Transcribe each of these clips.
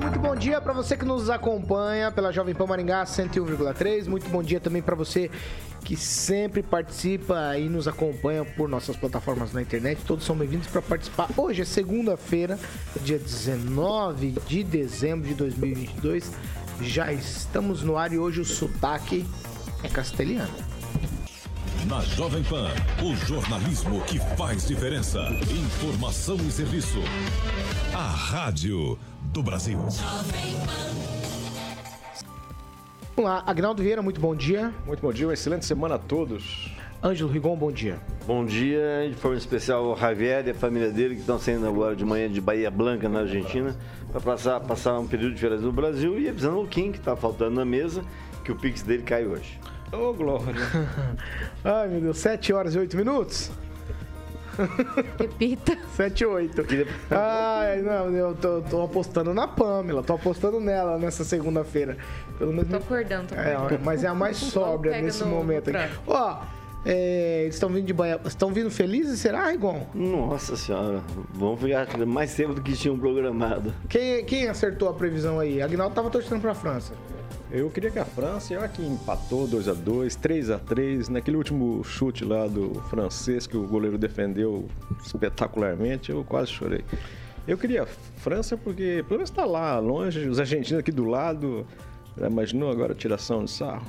Muito bom dia para você que nos acompanha pela Jovem Pan Maringá 101,3. Muito bom dia também para você que sempre participa e nos acompanha por nossas plataformas na internet. Todos são bem-vindos para participar. Hoje é segunda-feira, dia 19 de dezembro de 2022. Já estamos no ar e hoje o sotaque é castelhano. Na Jovem Pan, o jornalismo que faz diferença. Informação e serviço. A Rádio do Brasil. Vamos lá, Agnaldo Vieira, muito bom dia. Muito bom dia, uma excelente semana a todos. Ângelo Rigon, bom dia. Bom dia, de forma especial ao Javier e a família dele que estão saindo agora de manhã de Bahia Blanca, na Argentina, para passar, passar um período de férias no Brasil e avisando o Kim, que está faltando na mesa, que o Pix dele cai hoje. Ô, oh, Glória. Ai, meu Deus, 7 horas e 8 minutos? Repita. 7 e 8. Ai, não, eu tô, tô, apostando na Pamela, tô apostando nela nessa segunda-feira. Pelo menos. Tô acordando, tô acordando. É, mas é a mais sóbria nesse no, momento aqui. Ó. É, eles estão vindo de Bahia. Estão vindo felizes, será, Rigon? Nossa senhora, vamos ficar mais tempo do que tinham programado. Quem, quem acertou a previsão aí? Agnaldo tava torcendo pra França. Eu queria que a França, olha que empatou 2 a 2 3 a 3 naquele último chute lá do francês que o goleiro defendeu espetacularmente, eu quase chorei. Eu queria a França porque pelo menos está lá longe, os argentinos aqui do lado. Imaginou agora a tiração de sarro?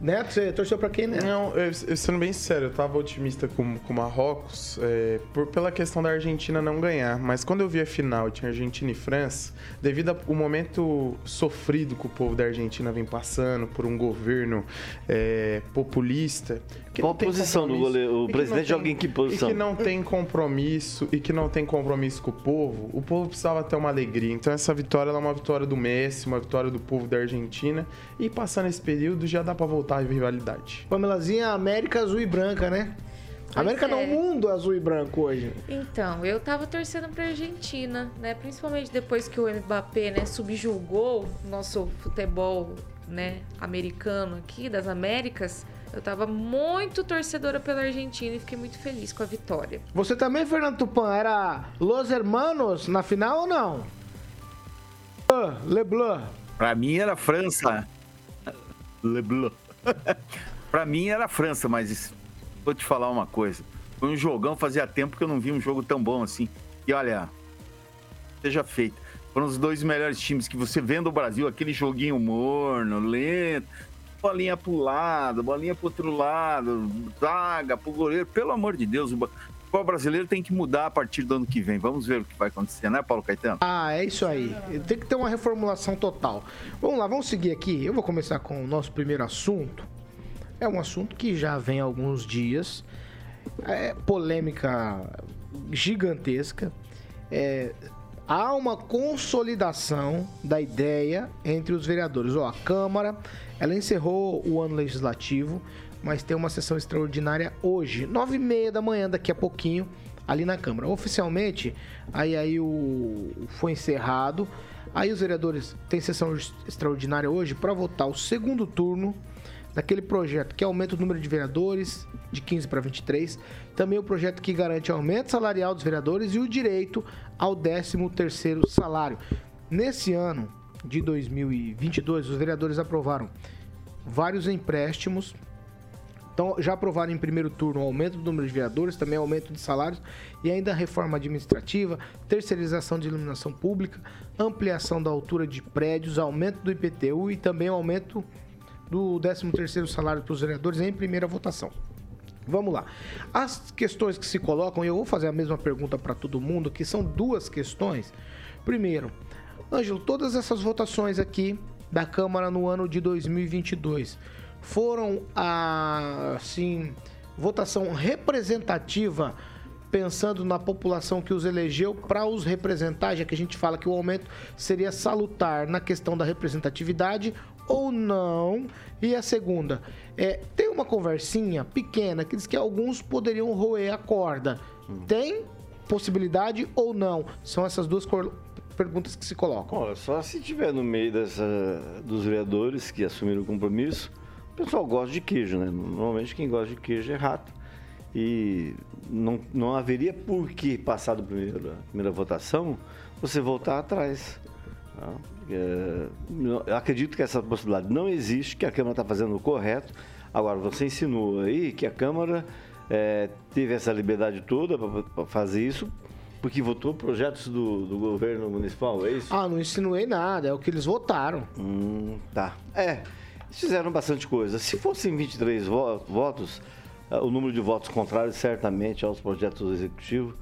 Neto, você torceu pra quem, né? Não, eu, eu, sendo bem sério, eu tava otimista com o Marrocos é, por, pela questão da Argentina não ganhar. Mas quando eu vi a final, tinha Argentina e França, devido ao momento sofrido que o povo da Argentina vem passando por um governo é, populista. Qual a posição do goleiro? O presidente joga em que posição? E que não tem compromisso, e que não tem compromisso com o povo, o povo precisava ter uma alegria. Então essa vitória é uma vitória do Messi, uma vitória do povo da Argentina. E passando esse período já dá para voltar voltar a rivalidade. Pamelazinha, América azul e branca, né? Pois América é. não, mundo azul e branco hoje. Então, eu tava torcendo pra Argentina, né? Principalmente depois que o Mbappé, né, subjugou o nosso futebol, né, americano aqui, das Américas. Eu tava muito torcedora pela Argentina e fiquei muito feliz com a vitória. Você também, Fernando Tupan, era Los Hermanos na final ou não? Leblanc. Pra mim era França. Leblanc. para mim era a França, mas vou te falar uma coisa. Foi um jogão, fazia tempo que eu não vi um jogo tão bom assim. E olha, seja feito. Foram os dois melhores times que você vê no Brasil, aquele joguinho morno, lento, bolinha pro lado, bolinha pro outro lado, zaga pro goleiro. Pelo amor de Deus, o futebol brasileiro tem que mudar a partir do ano que vem. Vamos ver o que vai acontecer, né, Paulo Caetano? Ah, é isso aí. Tem que ter uma reformulação total. Vamos lá, vamos seguir aqui. Eu vou começar com o nosso primeiro assunto. É um assunto que já vem há alguns dias. É polêmica gigantesca. É, há uma consolidação da ideia entre os vereadores. Ó, a Câmara, ela encerrou o ano legislativo mas tem uma sessão extraordinária hoje, nove e meia da manhã, daqui a pouquinho, ali na Câmara. Oficialmente, aí, aí o, foi encerrado. Aí os vereadores têm sessão extraordinária hoje para votar o segundo turno daquele projeto que aumenta o número de vereadores de 15 para 23, também o projeto que garante aumento salarial dos vereadores e o direito ao 13º salário. Nesse ano de 2022, os vereadores aprovaram vários empréstimos então, já aprovaram em primeiro turno o aumento do número de vereadores, também aumento de salários e ainda reforma administrativa, terceirização de iluminação pública, ampliação da altura de prédios, aumento do IPTU e também aumento do 13º salário para os vereadores em primeira votação. Vamos lá. As questões que se colocam, e eu vou fazer a mesma pergunta para todo mundo, que são duas questões. Primeiro, Ângelo, todas essas votações aqui da Câmara no ano de 2022 foram a, assim, votação representativa pensando na população que os elegeu para os representar, já que a gente fala que o aumento seria salutar na questão da representatividade ou não? E a segunda, é, tem uma conversinha pequena que diz que alguns poderiam roer a corda. Tem possibilidade ou não? São essas duas perguntas que se colocam. Olha, só se tiver no meio dessa, dos vereadores que assumiram o compromisso, o pessoal gosta de queijo, né? Normalmente quem gosta de queijo é rato. E não, não haveria por que, passado a primeira, a primeira votação, você voltar atrás. Tá? É, eu acredito que essa possibilidade não existe, que a Câmara está fazendo o correto. Agora, você insinuou aí que a Câmara é, teve essa liberdade toda para fazer isso porque votou projetos do, do governo municipal, é isso? Ah, não insinuei nada, é o que eles votaram. Hum, tá. É, eles fizeram bastante coisa. Se fossem 23 votos, é, o número de votos contrários certamente aos projetos do executivo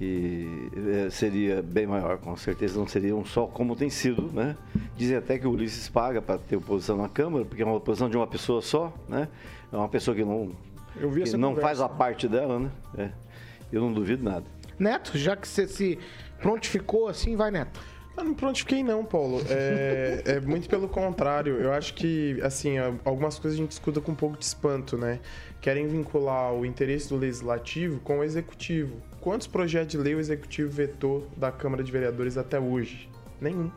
que é, seria bem maior, com certeza não seria um só como tem sido, né? Dizem até que o Ulisses paga para ter oposição na Câmara, porque é uma oposição de uma pessoa só, né? É uma pessoa que não, que não conversa, faz a parte dela, né? É. Eu não duvido nada. Neto, já que você se prontificou assim, vai Neto. Eu não prontifiquei não, Paulo. É, é, muito pelo contrário. Eu acho que, assim, algumas coisas a gente escuta com um pouco de espanto, né? Querem vincular o interesse do legislativo com o executivo. Quantos projetos de lei o executivo vetou da Câmara de Vereadores até hoje? Nenhum.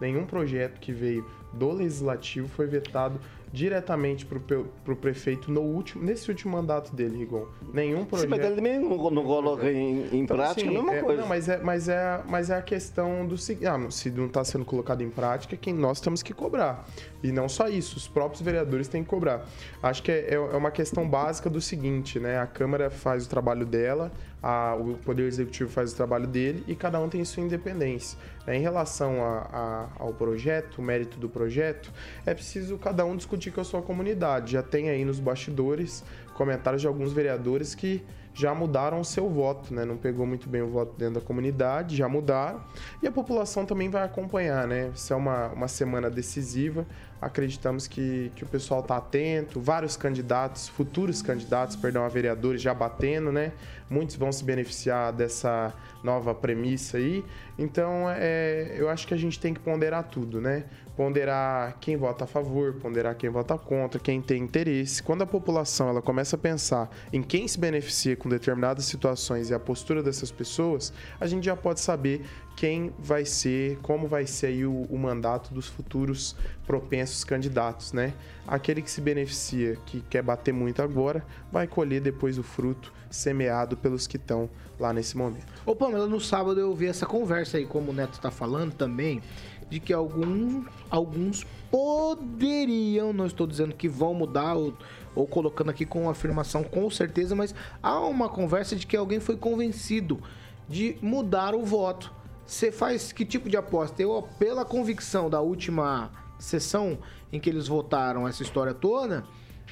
Nenhum projeto que veio do legislativo foi vetado diretamente para o prefeito no último, nesse último mandato dele, Rigon. Nenhum projeto. Sim, mas ele também não, não coloca em, em então, prática assim, a mesma é, coisa. Não, mas é, mas, é, mas é a questão do seguinte: ah, se não está sendo colocado em prática, quem nós temos que cobrar. E não só isso, os próprios vereadores têm que cobrar. Acho que é, é, é uma questão básica do seguinte, né? A Câmara faz o trabalho dela, a, o Poder Executivo faz o trabalho dele e cada um tem sua independência. Em relação a, a, ao projeto, o mérito do projeto, é preciso cada um discutir com a sua comunidade. Já tem aí nos bastidores comentários de alguns vereadores que já mudaram o seu voto, né? Não pegou muito bem o voto dentro da comunidade, já mudaram. E a população também vai acompanhar, né? Isso é uma, uma semana decisiva. Acreditamos que, que o pessoal está atento, vários candidatos, futuros candidatos, perdão, a vereadores já batendo, né? Muitos vão se beneficiar dessa nova premissa aí. Então, é, eu acho que a gente tem que ponderar tudo, né? Ponderar quem vota a favor, ponderar quem vota contra, quem tem interesse. Quando a população ela começa a pensar em quem se beneficia com determinadas situações e a postura dessas pessoas, a gente já pode saber quem vai ser, como vai ser aí o, o, mandato dos futuros propensos candidatos, né? Aquele que se beneficia, que quer bater muito agora, vai colher depois o fruto semeado pelos que estão lá nesse momento. Ô Pamela, no sábado eu ouvi essa conversa aí, como o Neto está falando também, de que algum, alguns poderiam, não estou dizendo que vão mudar ou, ou colocando aqui com afirmação com certeza, mas há uma conversa de que alguém foi convencido de mudar o voto você faz que tipo de aposta? Eu, pela convicção da última sessão em que eles votaram essa história toda,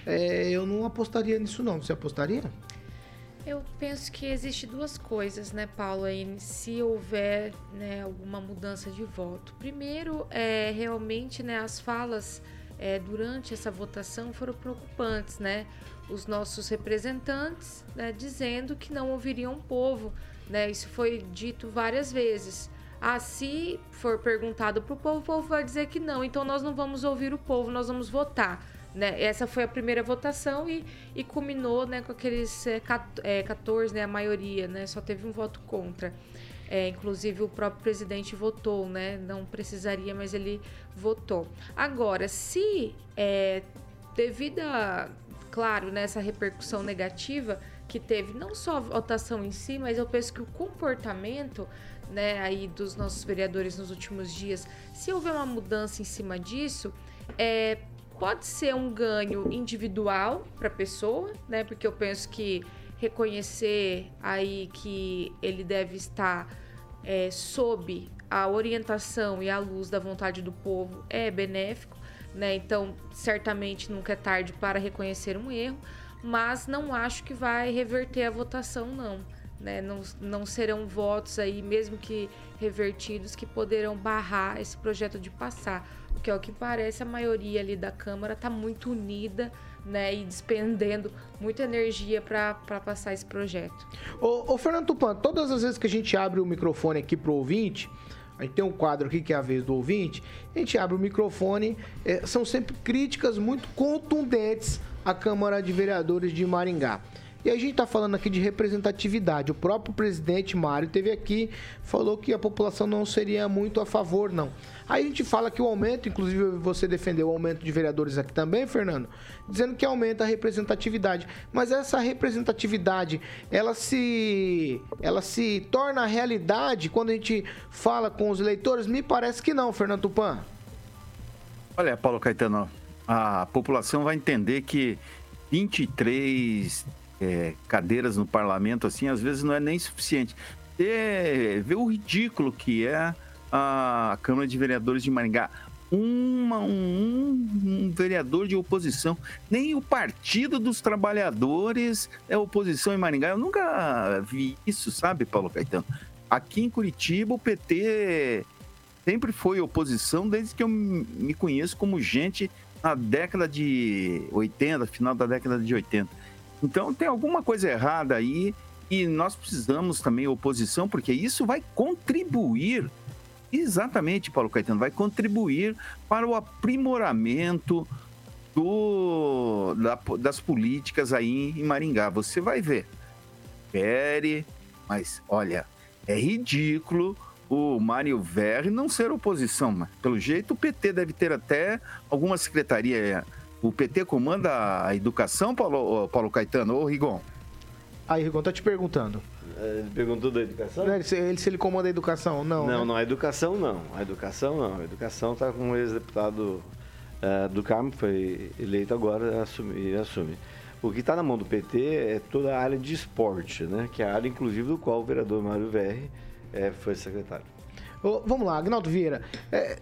é, eu não apostaria nisso não. Você apostaria? Eu penso que existe duas coisas, né, Paulo, aí, se houver né, alguma mudança de voto. Primeiro, é realmente né, as falas é, durante essa votação foram preocupantes, né? Os nossos representantes né, dizendo que não ouviriam o povo, né? Isso foi dito várias vezes. Ah, se for perguntado para o povo, o povo vai dizer que não. Então nós não vamos ouvir o povo, nós vamos votar. Né? Essa foi a primeira votação e, e culminou né, com aqueles é, 14, né, a maioria, né? Só teve um voto contra. É, inclusive o próprio presidente votou, né? Não precisaria, mas ele votou. Agora, se é, devido a, claro, né, repercussão negativa, que teve não só a votação em si, mas eu penso que o comportamento né, aí dos nossos vereadores nos últimos dias, se houver uma mudança em cima disso, é, pode ser um ganho individual para a pessoa, né? Porque eu penso que reconhecer aí que ele deve estar é, sob a orientação e a luz da vontade do povo é benéfico né? Então, certamente nunca é tarde para reconhecer um erro, mas não acho que vai reverter a votação, não. Né? Não, não serão votos aí, mesmo que revertidos, que poderão barrar esse projeto de passar. Porque, ao que parece, a maioria ali da Câmara está muito unida né, e despendendo muita energia para passar esse projeto. Ô, ô, Fernando Tupan, todas as vezes que a gente abre o microfone aqui pro ouvinte, a gente tem um quadro aqui que é a vez do ouvinte, a gente abre o microfone, é, são sempre críticas muito contundentes à Câmara de Vereadores de Maringá. E a gente está falando aqui de representatividade. O próprio presidente Mário teve aqui, falou que a população não seria muito a favor, não. Aí a gente fala que o aumento, inclusive você defendeu o aumento de vereadores aqui também, Fernando, dizendo que aumenta a representatividade. Mas essa representatividade, ela se, ela se torna realidade quando a gente fala com os eleitores? Me parece que não, Fernando Tupan. Olha, Paulo Caetano, a população vai entender que 23 é, cadeiras no parlamento, assim, às vezes não é nem suficiente. É, ver o ridículo que é a Câmara de Vereadores de Maringá. Uma, um, um, vereador de oposição. Nem o Partido dos Trabalhadores é oposição em Maringá. Eu nunca vi isso, sabe, Paulo Caetano? Aqui em Curitiba, o PT sempre foi oposição desde que eu me conheço como gente na década de 80, final da década de 80. Então tem alguma coisa errada aí e nós precisamos também oposição, porque isso vai contribuir, exatamente, Paulo Caetano, vai contribuir para o aprimoramento do, da, das políticas aí em Maringá. Você vai ver. Pere, mas olha, é ridículo o Mário Verri não ser oposição, pelo jeito o PT deve ter até alguma secretaria o PT comanda a educação, Paulo, Paulo Caetano ou Rigon? Aí, Rigon, tá te perguntando. É, ele perguntou da educação? Ele, se, ele, se ele comanda a educação, não. Não, né? não, a educação não. A educação não. A educação está com o ex-deputado uh, do Carmo, foi eleito agora assume, assume. O que está na mão do PT é toda a área de esporte, né? Que é a área, inclusive, do qual o vereador Mário Verri é, foi secretário. Vamos lá, Agnaldo Vieira. É,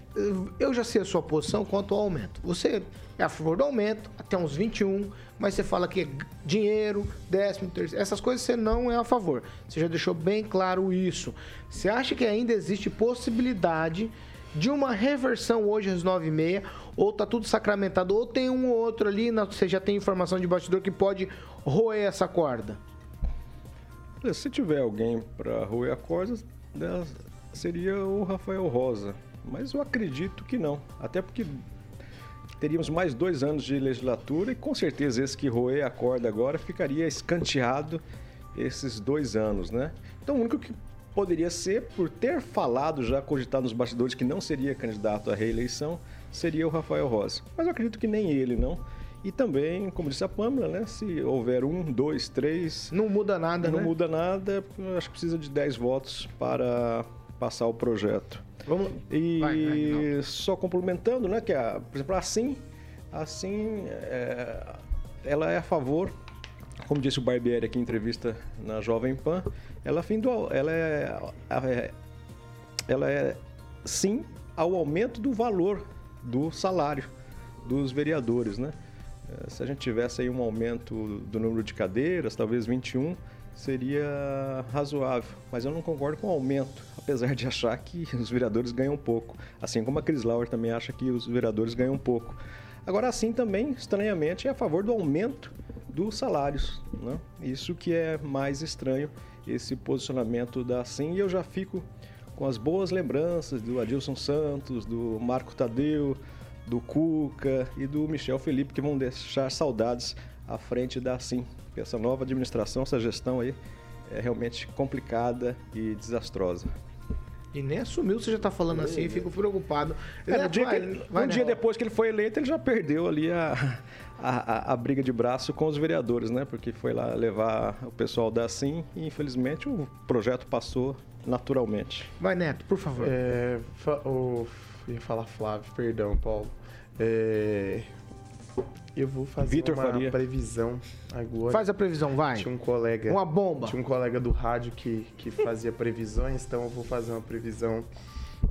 eu já sei a sua posição quanto ao aumento. Você é a favor do aumento, até uns 21, mas você fala que dinheiro, décimo, terceiro, essas coisas você não é a favor. Você já deixou bem claro isso. Você acha que ainda existe possibilidade de uma reversão hoje às 9h30, ou tá tudo sacramentado, ou tem um ou outro ali, você já tem informação de bastidor que pode roer essa corda? Se tiver alguém para roer a corda, né, seria o Rafael Rosa. Mas eu acredito que não. Até porque teríamos mais dois anos de legislatura e com certeza esse que roer a corda agora ficaria escanteado esses dois anos, né? Então o único que poderia ser, por ter falado já, cogitado nos bastidores que não seria candidato à reeleição, seria o Rafael Rosa. Mas eu acredito que nem ele, não. E também, como disse a Pâmela, né? Se houver um, dois, três. Não muda nada, não né? Não muda nada, acho que precisa de dez votos para passar o projeto. Vamos e vai, vai, só complementando, né, que a, por exemplo, assim, assim, é, ela é a favor, como disse o Barbieri aqui em entrevista na Jovem Pan, ela, é fim do, ela é, é, ela é sim ao aumento do valor do salário dos vereadores, né? É, se a gente tivesse aí um aumento do número de cadeiras, talvez 21, seria razoável, mas eu não concordo com o aumento, apesar de achar que os vereadores ganham pouco, assim como a Cris Lauer também acha que os vereadores ganham pouco. Agora, assim também, estranhamente, é a favor do aumento dos salários. Né? Isso que é mais estranho, esse posicionamento da Sim, e eu já fico com as boas lembranças do Adilson Santos, do Marco Tadeu, do Cuca e do Michel Felipe, que vão deixar saudades à frente da Sim essa nova administração, essa gestão aí é realmente complicada e desastrosa. E nem assumiu, você já está falando é, assim, fico preocupado. É, no dia vai, que, vai, um dia depois que ele foi eleito, ele já perdeu ali a, a, a, briga de braço com os vereadores, né? Porque foi lá levar o pessoal da Sim e infelizmente o projeto passou naturalmente. Vai, Neto, por favor. É, o, ia falar Flávio, perdão, Paulo. É, eu vou fazer Victor uma Faria. previsão agora. Faz a previsão, vai. Tinha um colega. Uma bomba. Tinha um colega do rádio que, que fazia previsões, então eu vou fazer uma previsão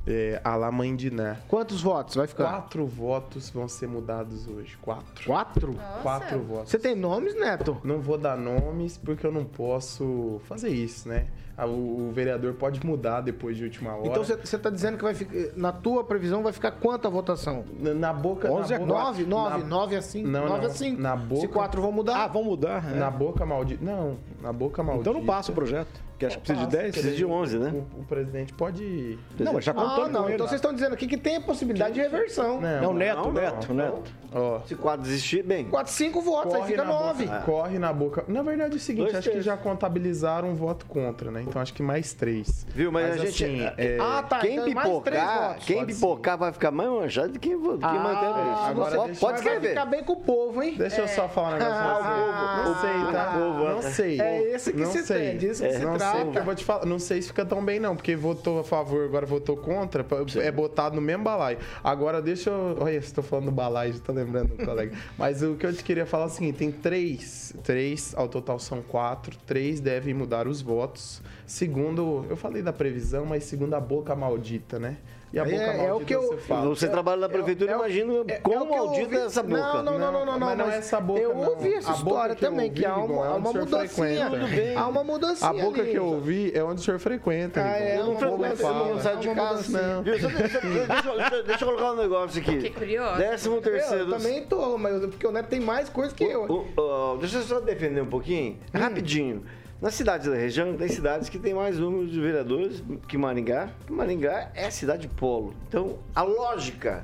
É, a la mãe de Ná. Quantos votos vai ficar? Quatro votos vão ser mudados hoje. Quatro. Quatro? Nossa. Quatro votos. Você tem nomes, Neto? Não vou dar nomes porque eu não posso fazer isso, né? Ah, O, vereador pode mudar depois de última hora. Então você você tá dizendo que vai ficar. Na tua previsão vai ficar quanta votação? Na- na boca. 11 na é boca, 9, 9, na- 9 a 5. Não, 9 a não. 5. Na Se boca- 4 vão mudar. Ah, vão mudar? é. Na boca maldita. Não, na boca maldita. Então não passa o projeto. Que acho que precisa de Passa, 10. Precisa de 11, né? O, o presidente pode. Não, mas já Ah, contando não. Então vocês estão dizendo aqui que tem a possibilidade de reversão. Não, Neto, não, Neto, não. Neto. Ó, Se quatro desistir, bem. 4, 5 votos, aí fica na 9. boca, corre na boca. Na verdade é o seguinte, Dois acho que terços. já contabilizaram um voto contra, né? Então acho que mais três. Viu? Mas, a gente. assim, é, Ah, tá. quem então é mais três pipocar, votos. quem pipocar vai ficar mais manchado do que quem, vo- quem Ah, mantém a previsão. agora Pode, Mas vai escrever. ficar bem com o povo, hein? Deixa eu só falar um negócio pra você. Ah, não sei, tá? povo, não né? sei. É esse que não se sei. tem, disso que se não trata. sei, vou te falar. Não sei se fica tão bem, não, porque votou a favor, agora votou contra, é botado no mesmo balaio. Agora deixa eu. Olha, estou falando do balaio, já tô lembrando, colega. Mas o que eu te queria falar é o seguinte: tem três, três, ao total são quatro, três devem mudar os votos. Segundo, eu falei da previsão, mas segundo a boca maldita, né? E a É- boca é o maldita que eu- você fala. Você trabalha na prefeitura, é o- imagina É- quão é o que eu maldita é essa boca. Não, não, não, não, não, mas não é essa boca, Eu não. ouvi essa história que também, que há uma, é o mudancinha. Há uma mudancinha. A boca ali. que eu ouvi é onde o senhor frequenta. Ah, é, Eu não uma frequento, eu não saio de uma casa. Deixa, eu colocar um negócio aqui. Fiquei curiosa. Décimo terceiro. Eu também tô, mas porque o Neto tem mais coisa que eu. O- o- deixa eu só defender um pouquinho, Hum. rapidinho. Nas cidades da região, tem cidades que tem mais número de vereadores que Maringá. Maringá é cidade polo. Então, a lógica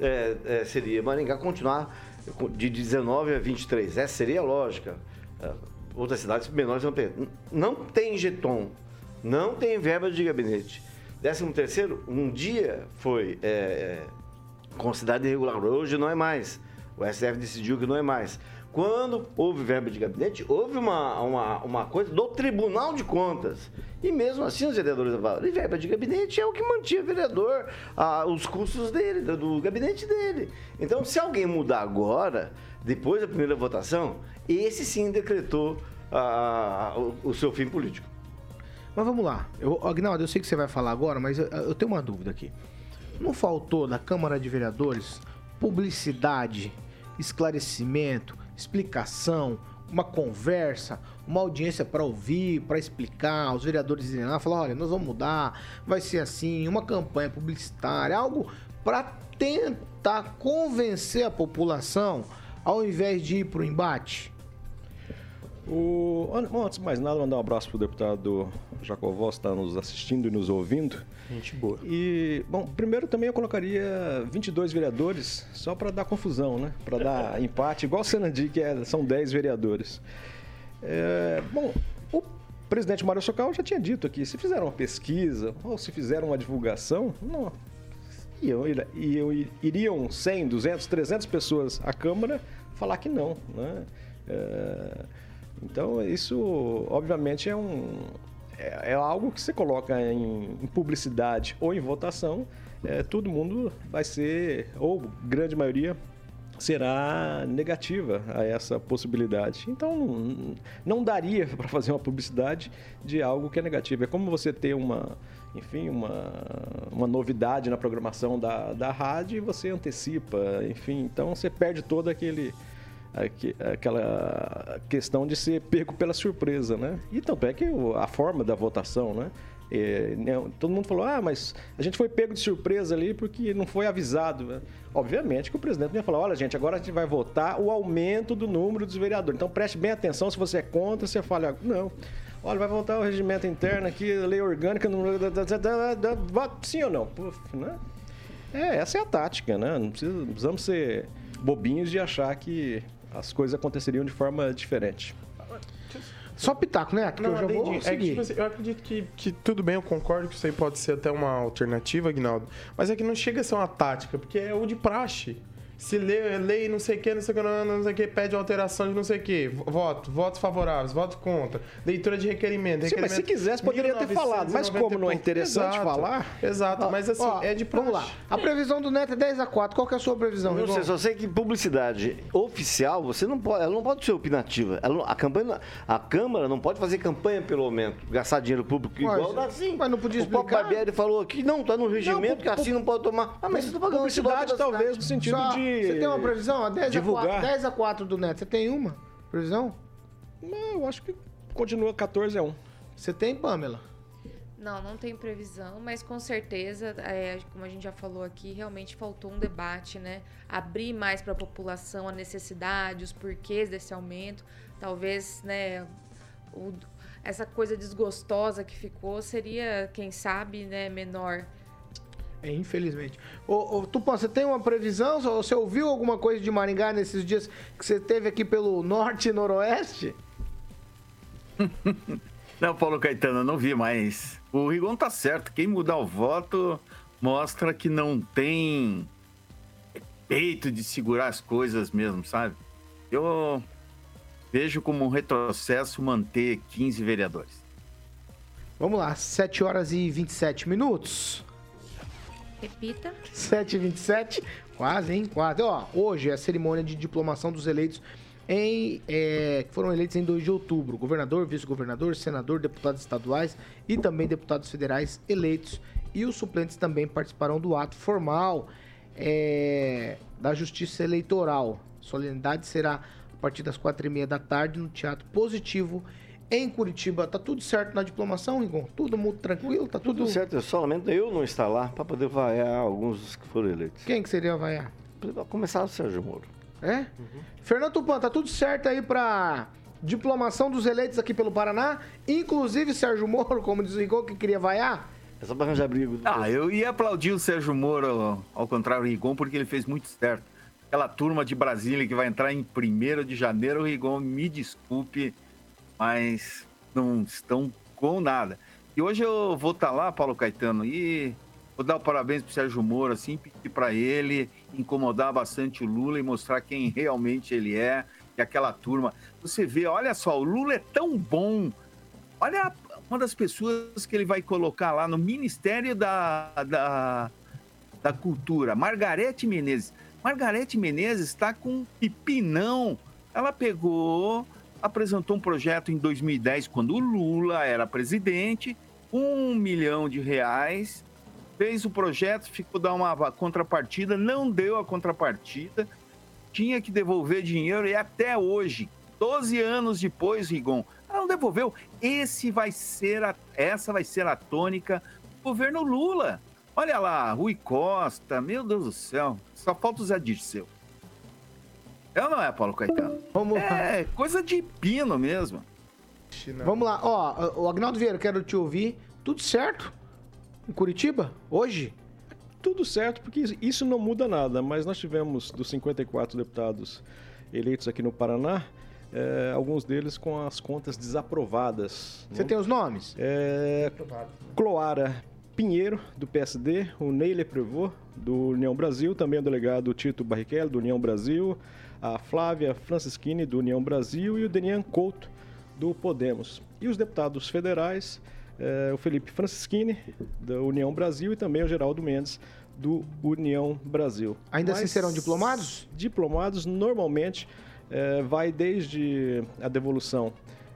é, é, seria Maringá continuar de 19 a 23. Essa seria a lógica. É, Outras cidades menores não tem. Não tem jeton, não tem verba de gabinete. Décimo terceiro, um dia foi é, é, considerado irregular. Hoje não é mais. O STF decidiu que não é mais. Quando houve verba de gabinete, houve uma, uma, uma coisa do Tribunal de Contas. E mesmo assim os vereadores falaram, e verba de gabinete é o que mantinha o vereador, ah, os custos dele, do, gabinete dele. Então, se alguém mudar agora, depois da primeira votação, esse sim decretou ah, o, o seu fim político. Mas vamos lá. Eu, Agnaldo, eu sei que você vai falar agora, mas eu, eu tenho uma dúvida aqui. Não faltou da Câmara de Vereadores publicidade, esclarecimento, explicação, uma conversa, uma audiência para ouvir, para explicar, os vereadores dizem lá, falar, olha, nós vamos mudar, vai ser assim, uma campanha publicitária, algo para tentar convencer a população ao invés de ir para o embate? O... bom, Antes de mais nada, mandar um abraço pro deputado Jacovós, que está nos assistindo e nos ouvindo. Gente boa. E, bom, primeiro também eu colocaria 22 vereadores, só para dar confusão, né? Para dar empate, igual o Senandi, que é, são 10 vereadores. É, bom, o presidente Mário Socal já tinha dito aqui, se fizeram uma pesquisa ou se fizeram uma divulgação, não, iam, iam, iriam 100, 200, 300 pessoas à Câmara falar que não, né? É, então, isso, obviamente, é um é, é algo que você coloca em, publicidade ou em votação, é, todo mundo vai ser, ou grande maioria, será negativa a essa possibilidade. Então, não, não daria para fazer uma publicidade de algo que é negativo. É como você ter uma, enfim, uma, uma novidade na programação da, da rádio e você antecipa, enfim. Então, você perde todo aquele aque- aquela questão de ser pego pela surpresa, né? E também que a forma da votação, né? É, né, todo mundo falou, ah, mas a gente foi pego de surpresa ali porque não foi avisado. Obviamente que o presidente não ia falar, olha gente, agora a gente vai votar o aumento do número dos vereadores. Então preste bem atenção, se você é contra, você fala, não. Olha, vai votar o regimento interno aqui, lei orgânica, não... sim ou não? Puf, né? É, essa é a tática, né? Não, precisa, não precisamos ser bobinhos de achar que as coisas aconteceriam de forma diferente. Só pitaco, né? Que eu já vou. É que, seguir. tipo assim, eu acredito que, que tudo bem, eu concordo que isso aí pode ser até uma alternativa, Aguinaldo. Mas é que não chega a ser uma tática, porque é o de praxe. Se lê, lei não sei o que, não sei o que, não, não sei o que, pede alteração de não sei o que, voto, votos favoráveis, voto contra, leitura de requerimento, Sim, mas se quisesse, poderia ter falado. Mas como não é interessante Exato, falar. Exato, mas assim, Ó, é de Vamos lá. praxe. A previsão do Neto é 10 a 4. Qual que é a sua previsão, Eu não sei, só sei que publicidade oficial, você não pode, ela não pode ser opinativa. Ela não- a, campanha, a Câmara não pode fazer campanha pelo aumento, gastar dinheiro público Mas- igual dá assim. mas não podia O próprio explicar? Barbieri falou que não, tá no regimento, pu- que assim não pode tomar. Ah, mas você tá pagando Publicidade, talvez, no sentido Só- de. Você tem uma previsão? A 10 a 4, divulgar. 10 a 4 do Neto. Você tem uma previsão? Não, eu acho que continua 14 a 1. Você tem, Pamela? Não, não tem previsão, mas com certeza, é, como a gente já falou aqui, realmente faltou um debate, né? Abrir mais para a população a necessidade, os porquês desse aumento. Talvez, né, o- essa coisa desgostosa que ficou seria, quem sabe, né, menor. É, infelizmente. Ô, ô, Tupã, você tem uma previsão? Você ouviu alguma coisa de Maringá nesses dias que você teve aqui pelo norte e noroeste? Não, Paulo Caetano, eu não vi, mas o Rigon tá certo. Quem mudar o voto mostra que não tem peito de segurar as coisas mesmo, sabe? Eu vejo como um retrocesso manter 15 vereadores. Vamos lá, 7 horas e 27 minutos. Repita. 7 e 27 quase, hein? Quase. Ó, hoje é a cerimônia de diplomação dos eleitos em, é, que foram eleitos em 2 de outubro. Governador, vice-governador, senador, deputados estaduais e também deputados federais eleitos. E os suplentes também participarão do ato formal é, da Justiça Eleitoral. Solenidade será a partir das quatro e meia da tarde no Teatro Positivo em Curitiba. Tá tudo certo na diplomação, Rigon? Tudo muito tranquilo? Tá tudo, Tudo certo, é só lamento eu não estar lá para poder vaiar alguns dos que foram eleitos. Quem que seria vaiar? Pra Começar o Sérgio Moro. É? Fernando Tupan, tá tudo certo aí pra diplomação dos eleitos aqui pelo Paraná? Inclusive Sérgio Moro, como diz o Rigon, que queria vaiar? É só para arranjar briga. Ah, eu ia aplaudir o Sérgio Moro, ao contrário do Rigon, porque ele fez muito certo. Aquela turma de Brasília que vai entrar em 1 de janeiro, Rigon, me desculpe, mas não estão com nada. E hoje eu vou estar lá, Paulo Caetano, e vou dar o parabéns pro Sérgio Moro, assim, pedir para ele incomodar bastante o Lula e mostrar quem realmente ele é, e aquela turma. Você vê, olha só, o Lula é tão bom. Olha uma das pessoas que ele vai colocar lá no Ministério da, da, da Cultura, Margarete Menezes. Margarete Menezes está com um pipinão. Ela pegou, apresentou um projeto em 2010, quando o Lula era presidente, um milhão de reais, fez o projeto, ficou dar uma contrapartida, não deu a contrapartida, tinha que devolver dinheiro e até hoje, 12 anos depois, Rigon, ela não devolveu. Esse vai ser a, essa vai ser a tônica do governo Lula. Olha lá, Rui Costa, meu Deus do céu, só falta o Zé Dirceu. É ou não é, Paulo Caetano? Vamos lá. É coisa de pino mesmo. Vamos lá. Ó, o Agnaldo Vieira, quero te ouvir. Tudo certo? Em Curitiba? Hoje? Tudo certo, porque isso não muda nada, mas nós tivemos dos 54 deputados eleitos aqui no Paraná, é, alguns deles com as contas desaprovadas. Você né? tem os nomes? É, Cloara Pinheiro, do PSD, o Neiler Prevô, do União Brasil, também o delegado Tito Barrichello, do União Brasil, a Flávia Francischini, do União Brasil, e o Denian Couto, do Podemos. E os deputados federais, eh, o Felipe Francischini, da União Brasil, e também o Geraldo Mendes, do União Brasil. Ainda assim Mas serão diplomados? Diplomados, normalmente, eh, vai desde a devolução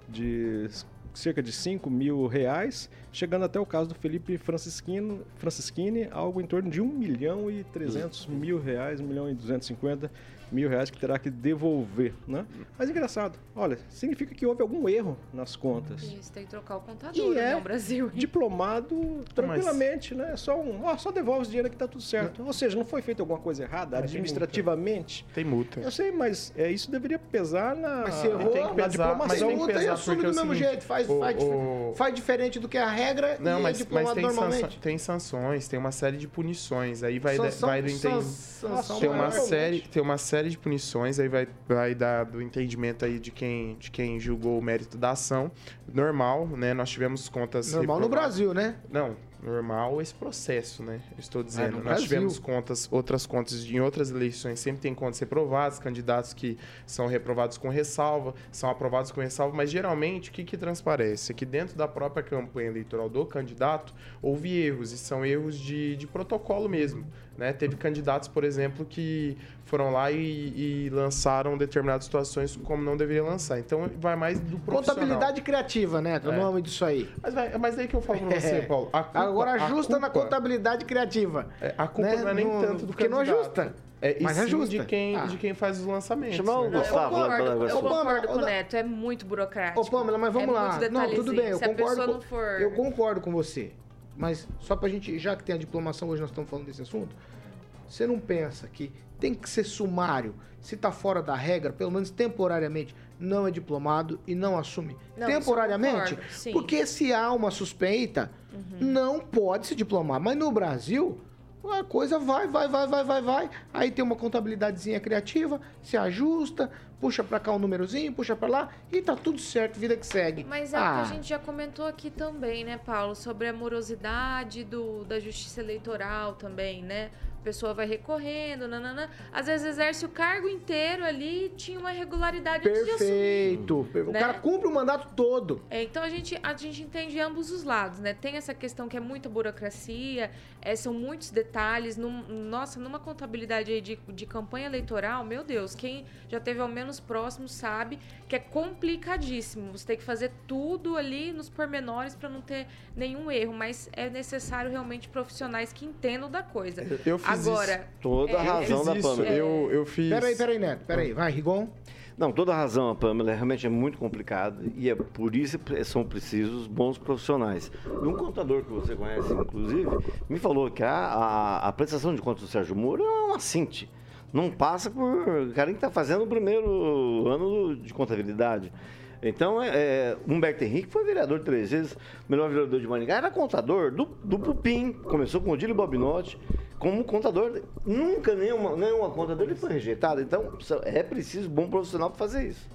de cerca de 5 mil reais, chegando até o caso do Felipe Francisquino, Francischini, algo em torno de 1 milhão e 300 mil reais, 1 milhão e 250 mil reais que terá que devolver, né? Mas engraçado, olha, significa que houve algum erro nas contas. Isso, tem que trocar o contador E é no Brasil. diplomado tranquilamente, né? Só um, ó, só devolve esse dinheiro que tá tudo certo. Ou seja, não foi feita alguma coisa errada Mas tem administrativamente. Tem multa. Eu sei, mas é, isso deveria pesar na, Mas se errou, tem que na pesar, diplomação. mas tem que multa e pesar assume é do o mesmo seguinte, jeito. Faz, o- faz, o- faz diferente do que a regra Não, e é mas, mas diplomado tem, sanção- normalmente. tem sanções, tem uma série de punições. Aí vai, Sanção- vai do entendimento. sanção Tem uma, série, tem uma série de punições, aí vai, vai dar do entendimento aí de quem, de quem julgou o mérito da ação. Normal, né? Nós tivemos contas. Normal no reprovadas. Brasil, né? Não, normal esse processo, né? Eu estou dizendo. Nós Brasil. tivemos contas, outras contas de- em outras eleições, sempre tem contas reprovadas, candidatos que são reprovados com ressalva, são aprovados com ressalva, mas geralmente o que, que transparece? É que dentro da própria campanha eleitoral do candidato houve erros, e são erros de, de protocolo mesmo. Né? Teve candidatos, por exemplo, que foram lá e, e lançaram determinadas situações como não deveria lançar. Então vai mais do profissional. Contabilidade criativa, né? O É. nome disso aí. Mas, vai, mas aí que eu falo pra você, É. Paulo. a culpa- Agora a ajusta na contabilidade criativa. é, a culpa né? não é nem No- tanto do porque não ajusta. É, e Mas sim ajusta. de quem, Ah. de quem faz os lançamentos. Chamar o? Gustavo eu concordo com o Neto, é muito burocrático. Ô, Pamela, mas vamos é lá. Muito Não, tudo bem, eu Se a concordo. com- não for... Eu concordo com você. Mas só pra gente, já que tem a diplomação, hoje nós estamos falando desse assunto, você não pensa que tem que ser sumário? Se tá fora da regra, pelo menos temporariamente, não é diplomado e não assume. Não, temporariamente? concordo. Porque se há uma suspeita, não pode se diplomar. Mas no Brasil, a coisa vai, vai, vai, vai, vai, vai. Aí tem uma contabilidadezinha criativa, se ajusta, puxa pra cá um númerozinho, puxa pra lá e tá tudo certo, vida que segue. Mas é o Ah. que a gente já comentou aqui também, né, Paulo? Sobre a morosidade do, da justiça eleitoral também, né? A pessoa vai recorrendo, nananã. Às vezes exerce o cargo inteiro ali e tinha uma irregularidade antes de assumir. Perfeito. O né? cara cumpre o mandato todo. É, então a gente, a gente entende ambos os lados, né? Tem essa questão que é muita burocracia, é, são muitos detalhes. Num- nossa, numa contabilidade aí de, de campanha eleitoral, meu Deus, quem já teve ao menos próximo sabe que é complicadíssimo. Você tem que fazer tudo ali nos pormenores para não ter nenhum erro, mas é necessário realmente profissionais que entendam da coisa. Eu fiz Agora, Toda a É, isso. razão Fiz da isso. Pamela. Eu, eu fiz. Peraí, peraí, Neto. Peraí, vai, Rigon. Não, toda a razão, a Pamela, realmente é muito complicado e é por isso que são precisos bons profissionais. E um contador que você conhece, inclusive, me falou que a, a, a prestação de contas do Sérgio Moro é uma cinte. Não passa por o cara que está fazendo o primeiro ano de contabilidade. Então, é, é, Humberto Henrique foi vereador três vezes, melhor vereador de Maringá, era contador do, do Pupim, começou com o Dílio Bobinotti, como contador, nunca nenhuma, nenhuma conta dele foi rejeitada. Então, é preciso bom profissional para fazer isso.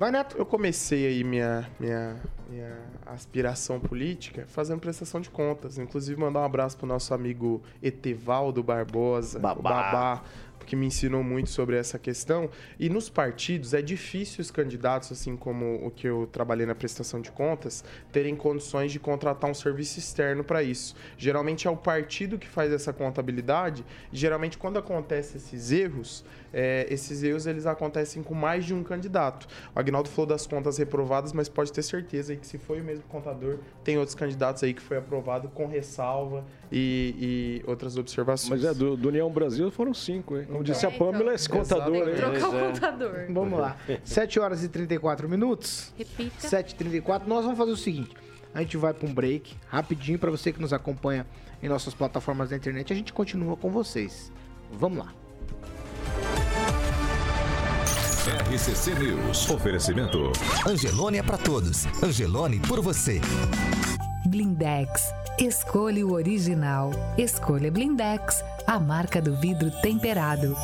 Vai, Neto. Eu comecei aí minha, minha, minha aspiração política fazendo prestação de contas. Inclusive, mandar um abraço pro nosso amigo Etevaldo Barbosa, Babá. Babá, que me ensinou muito sobre essa questão. E nos partidos é difícil os candidatos, assim como o que eu trabalhei na prestação de contas, terem condições de contratar um serviço externo para isso. Geralmente é o partido que faz essa contabilidade. E geralmente, quando acontecem esses erros, é, esses erros eles acontecem com mais de um candidato. O Agnaldo falou das contas reprovadas, mas pode ter certeza aí que se foi o mesmo contador, tem outros candidatos aí que foi aprovado com ressalva e, e outras observações. Mas é, do, do União Brasil foram cinco, hein? Como disse a É, então. Pamela, esse contador Tem que aí. trocar o é. contador. Vamos lá. 7 horas e 34 minutos. Repita. 7h34. Nós vamos fazer o seguinte: a gente vai para um break rapidinho para você que nos acompanha em nossas plataformas da internet. A gente continua com vocês. Vamos lá. RCC News. Oferecimento. Angelone é pra todos. Angelone por você. Blindex. Escolha o original. Escolha Blindex, a marca do vidro temperado.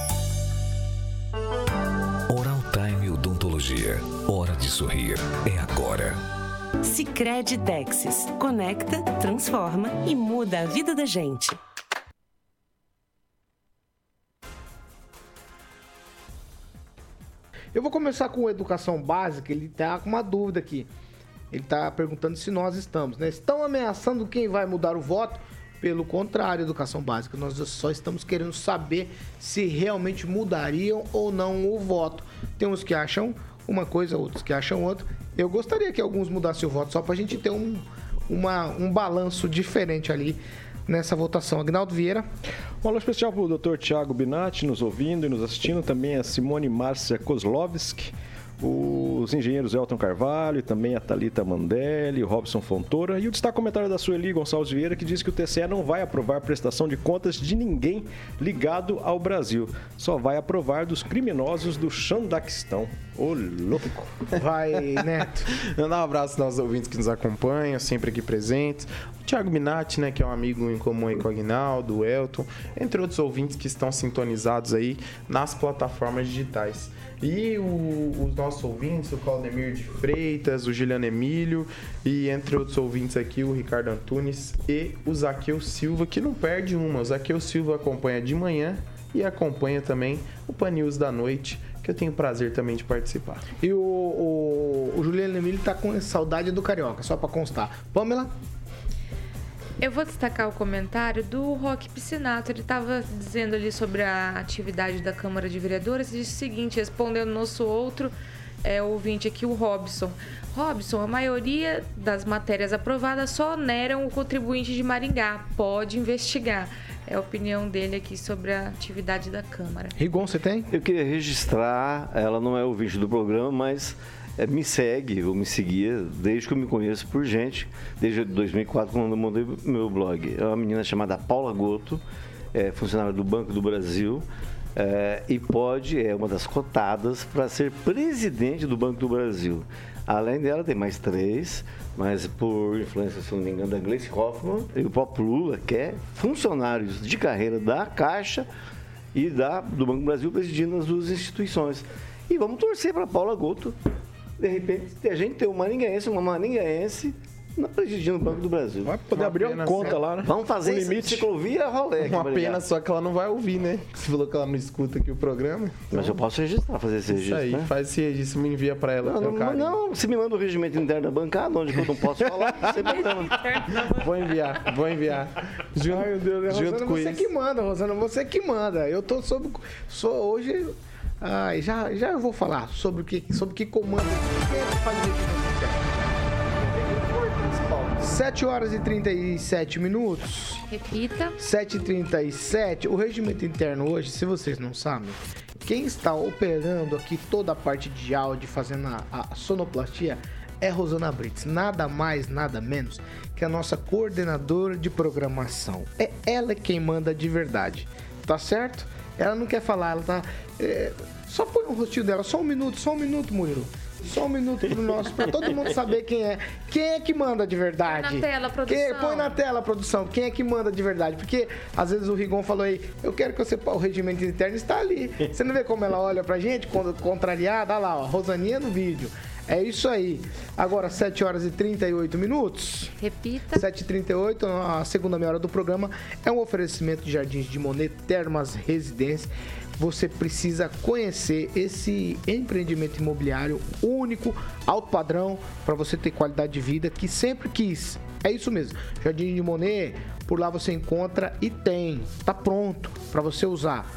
Oral Time Odontologia. Hora de sorrir. É agora. Sicredi Texas. Conecta, transforma e muda a vida da gente. Eu vou começar com educação básica. Ele tá com uma dúvida aqui. Ele tá perguntando se nós estamos, né? Estão ameaçando quem vai mudar o voto? Pelo contrário, educação básica, nós só estamos querendo saber se realmente mudariam ou não o voto. Tem uns que acham uma coisa, outros que acham outra. Eu gostaria que alguns mudassem o voto só pra gente ter um, uma, um balanço diferente ali nessa votação. Agnaldo Vieira. Um alô especial para o Dr. Tiago Binatti nos ouvindo e nos assistindo, também a Simone Márcia Kozlovski, os engenheiros Elton Carvalho, e também a Talita Mandelli, o Robson Fontoura e o destaque comentário da Sueli Gonçalves Vieira que diz que o TCE não vai aprovar prestação de contas de ninguém ligado ao Brasil, só vai aprovar dos criminosos do Xandaquistão. Ô louco! Vai, Neto. Mandar um abraço aos ouvintes que nos acompanham, sempre aqui presentes. O Thiago Minatti, né, que é um amigo em comum aí com o Aguinaldo, o Elton, entre outros ouvintes que estão sintonizados aí nas plataformas digitais. E o- os nossos ouvintes, o Claudemir de Freitas, o Juliano Emílio e entre outros ouvintes aqui, o Ricardo Antunes e o Zaqueu Silva, que não perde uma. O Zaqueu Silva acompanha de manhã e acompanha também o Pan News da noite, que eu tenho prazer também de participar. E o, o, o Juliano Emílio tá com saudade do Carioca, só pra constar. Pamela? Eu vou destacar o comentário do Roque Piscinato. Ele estava dizendo ali sobre a atividade da Câmara de Vereadores e disse o seguinte, respondendo nosso outro é, ouvinte aqui, o Robson. Robson, a maioria das matérias aprovadas só oneram o contribuinte de Maringá. Pode investigar. É a opinião dele aqui sobre a atividade da Câmara. Rigon, você tem? Eu queria registrar, ela não é ouvinte do programa, mas é, me segue, ou me seguia, desde que eu me conheço por gente, desde 2004, quando eu montei meu blog. É uma menina chamada Paula Goto, é funcionária do Banco do Brasil, é, e pode, é uma das cotadas para ser presidente do Banco do Brasil. Além dela, tem mais três, mas por influência, se não me engano, da Gleice Hoffmann e o próprio Lula, que é funcionários de carreira da Caixa e da, do Banco do Brasil presidindo as duas instituições. E vamos torcer para Paula Goto. De repente, a gente ter um maringaense, uma maringaense na presidindo o Banco do Brasil. Vai poder Uma abrir uma conta só. lá, né? Vamos fazer O isso limite. ciclovia rolê. Uma pena só que ela não vai ouvir, né? Você falou que ela não escuta aqui o programa. Mas eu posso registrar, fazer esse Isso registro, aí, né? faz esse registro, me envia pra ela. Não, não, não, você me manda o regimento interno da bancada, onde que eu não posso falar, sem problema. Vou enviar, vou enviar. Junto, Ai, meu Deus, é junto Rosana, com você isso. que manda, Rosana, você que manda. Eu tô sob. Sou hoje. Ai, já, já eu vou falar sobre o que, sobre que é que faz o regimento interno? 7 horas e 37 minutos. Repita. 7h37. O regimento interno hoje, se vocês não sabem, quem está operando aqui toda a parte de áudio, fazendo a, a sonoplastia, é Rosana Brits. Nada mais, nada menos que a nossa coordenadora de programação. É ela quem manda de verdade. Tá certo? Ela não quer falar, ela tá. é, só põe o rostinho dela, só um minuto, só um minuto, Murilo. Só um minuto pro nosso, pra todo mundo saber quem é. Quem é que manda de verdade? Põe na tela, produção. Quem- põe na tela, produção. Quem é que manda de verdade? Porque às vezes o Rigon falou aí, eu quero que você. O regimento interno está ali. Você não vê como ela olha pra gente, quando contrariada? Olha lá, ó, Rosaninha no vídeo. É isso aí. Agora, 7 horas e 38 minutos. Repita. 7h38, a segunda meia hora do programa é um oferecimento de Jardins de Monet Termas Residência. Você precisa conhecer esse empreendimento imobiliário único, alto padrão, para você ter qualidade de vida que sempre quis. É isso mesmo. Jardim de Monet, por lá você encontra e tem, tá pronto para você usar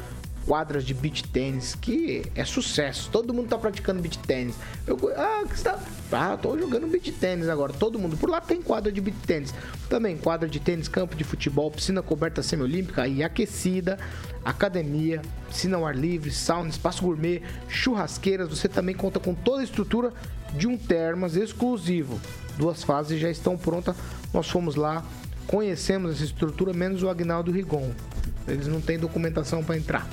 quadras de beach tênis, que é sucesso. Todo mundo tá praticando beach tênis. Eu, ah, que está? Ah, tô jogando beach tênis agora. Todo mundo por lá tem quadra de beach tênis. Também quadra de tênis, campo de futebol, piscina coberta semiolímpica e aquecida, academia, piscina ao ar livre, sauna, espaço gourmet, churrasqueiras. Você também conta com toda a estrutura de um termas exclusivo. Duas fases já estão prontas. Nós fomos lá, conhecemos essa estrutura, menos o Agnaldo Rigon. Eles não têm documentação para entrar.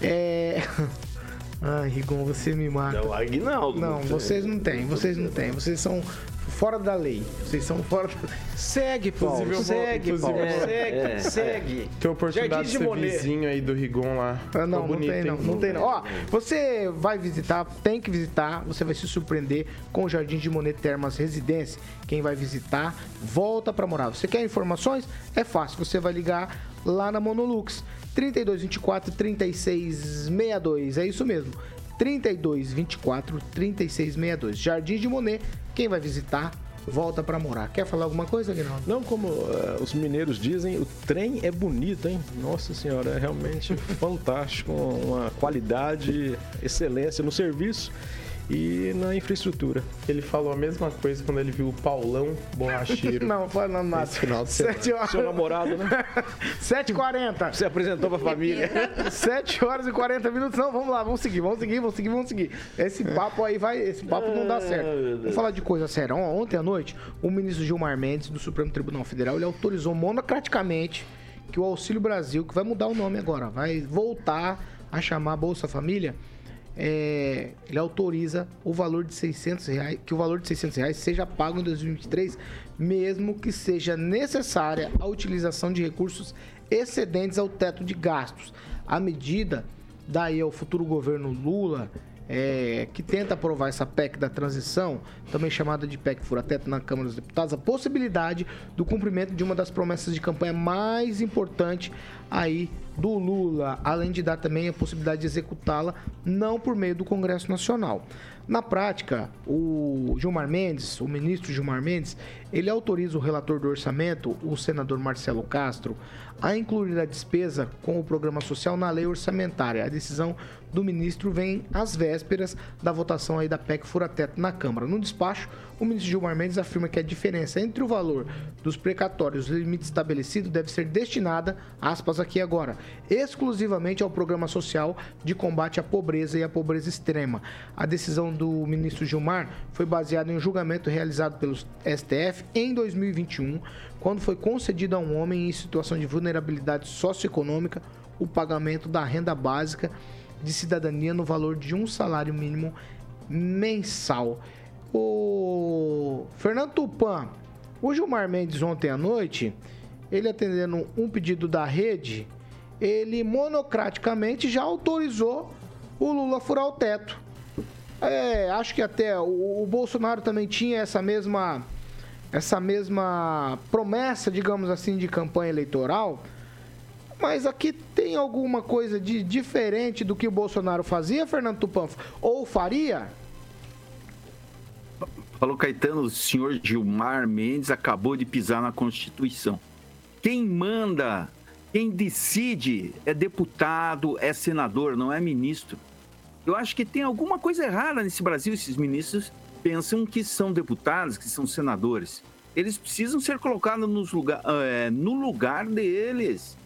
É. Ai, Rigon, você me mata. É o Aguinaldo. Não, vocês não têm, vocês não têm. Vocês são fora da lei. Vocês são fora da... Segue, Paulo. Inclusive, eu vou- segue, inclusive, Paulo. vou- segue, É, segue. Tem oportunidade Jardim de de ser Monet. vizinho aí do Rigon lá. Ah, não, não tem não, hein? não tem não. Ó, você vai visitar, tem que visitar, você vai se surpreender com o Jardim de Monet Termas Residência. Quem vai visitar, volta pra morar. Você quer informações? É fácil, você vai ligar lá na Monolux. 3224 3662. É isso mesmo. 3224 3662. Jardim de Monet. Quem vai visitar, volta pra morar. Quer falar alguma coisa, Guinaldo? Não, como eh, os mineiros dizem, o trem é bonito, hein? Nossa senhora, é realmente fantástico. Uma qualidade, excelência no serviço e na infraestrutura. Ele falou a mesma coisa quando ele viu o Paulão Borracheiro. Não, falando nada. Esse final de semana. 7 horas. Seu namorado, né? 7h40. Se apresentou pra família. 7 horas e 40 minutos. Não, vamos lá, vamos seguir, vamos seguir, vamos seguir, vamos seguir. Esse papo aí vai, esse papo não dá certo. Vamos falar de coisa séria. Ontem à noite, o ministro Gilmar Mendes, do Supremo Tribunal Federal, ele autorizou monocraticamente que o Auxílio Brasil, que vai mudar o nome agora, vai voltar a chamar Bolsa Família, é, ele autoriza o valor de 600 reais, que o valor de 600 reais seja pago em 2023, mesmo que seja necessária a utilização de recursos excedentes ao teto de gastos. A medida daí ao futuro governo Lula é, que tenta aprovar essa PEC da transição, também chamada de PEC fura-teto na Câmara dos Deputados, a possibilidade do cumprimento de uma das promessas de campanha mais importante aí do Lula, além de dar também a possibilidade de executá-la não por meio do Congresso Nacional. Na prática, o Gilmar Mendes, o ministro Gilmar Mendes, ele autoriza o relator do orçamento, o senador Marcelo Castro, a incluir a despesa com o programa social na lei orçamentária. A decisão do ministro vem às vésperas da votação aí da PEC Furateto na Câmara. No despacho, o ministro Gilmar Mendes afirma que a diferença entre o valor dos precatórios e o limite estabelecido deve ser destinada, aspas aqui agora, exclusivamente ao programa social de combate à pobreza e à pobreza extrema. A decisão do ministro Gilmar foi baseada em um julgamento realizado pelo STF em 2021, quando foi concedido a um homem em situação de vulnerabilidade socioeconômica o pagamento da renda básica de cidadania no valor de um salário mínimo mensal. O Fernando Tupan, o Gilmar Mendes ontem à noite, ele atendendo um pedido da rede, ele monocraticamente já autorizou o Lula furar o teto. É, acho que até o, o Bolsonaro também tinha essa mesma essa mesma promessa, digamos assim, de campanha eleitoral mas aqui tem alguma coisa de diferente do que o Bolsonaro fazia, Fernando Tupan? Ou faria? Falou Caetano, o senhor Gilmar Mendes acabou de pisar na Constituição. Quem manda, quem decide é deputado, é senador, não é ministro. Eu acho que tem alguma coisa errada nesse Brasil. Esses ministros pensam que são deputados, que são senadores. Eles precisam ser colocados lugar, é, no lugar deles.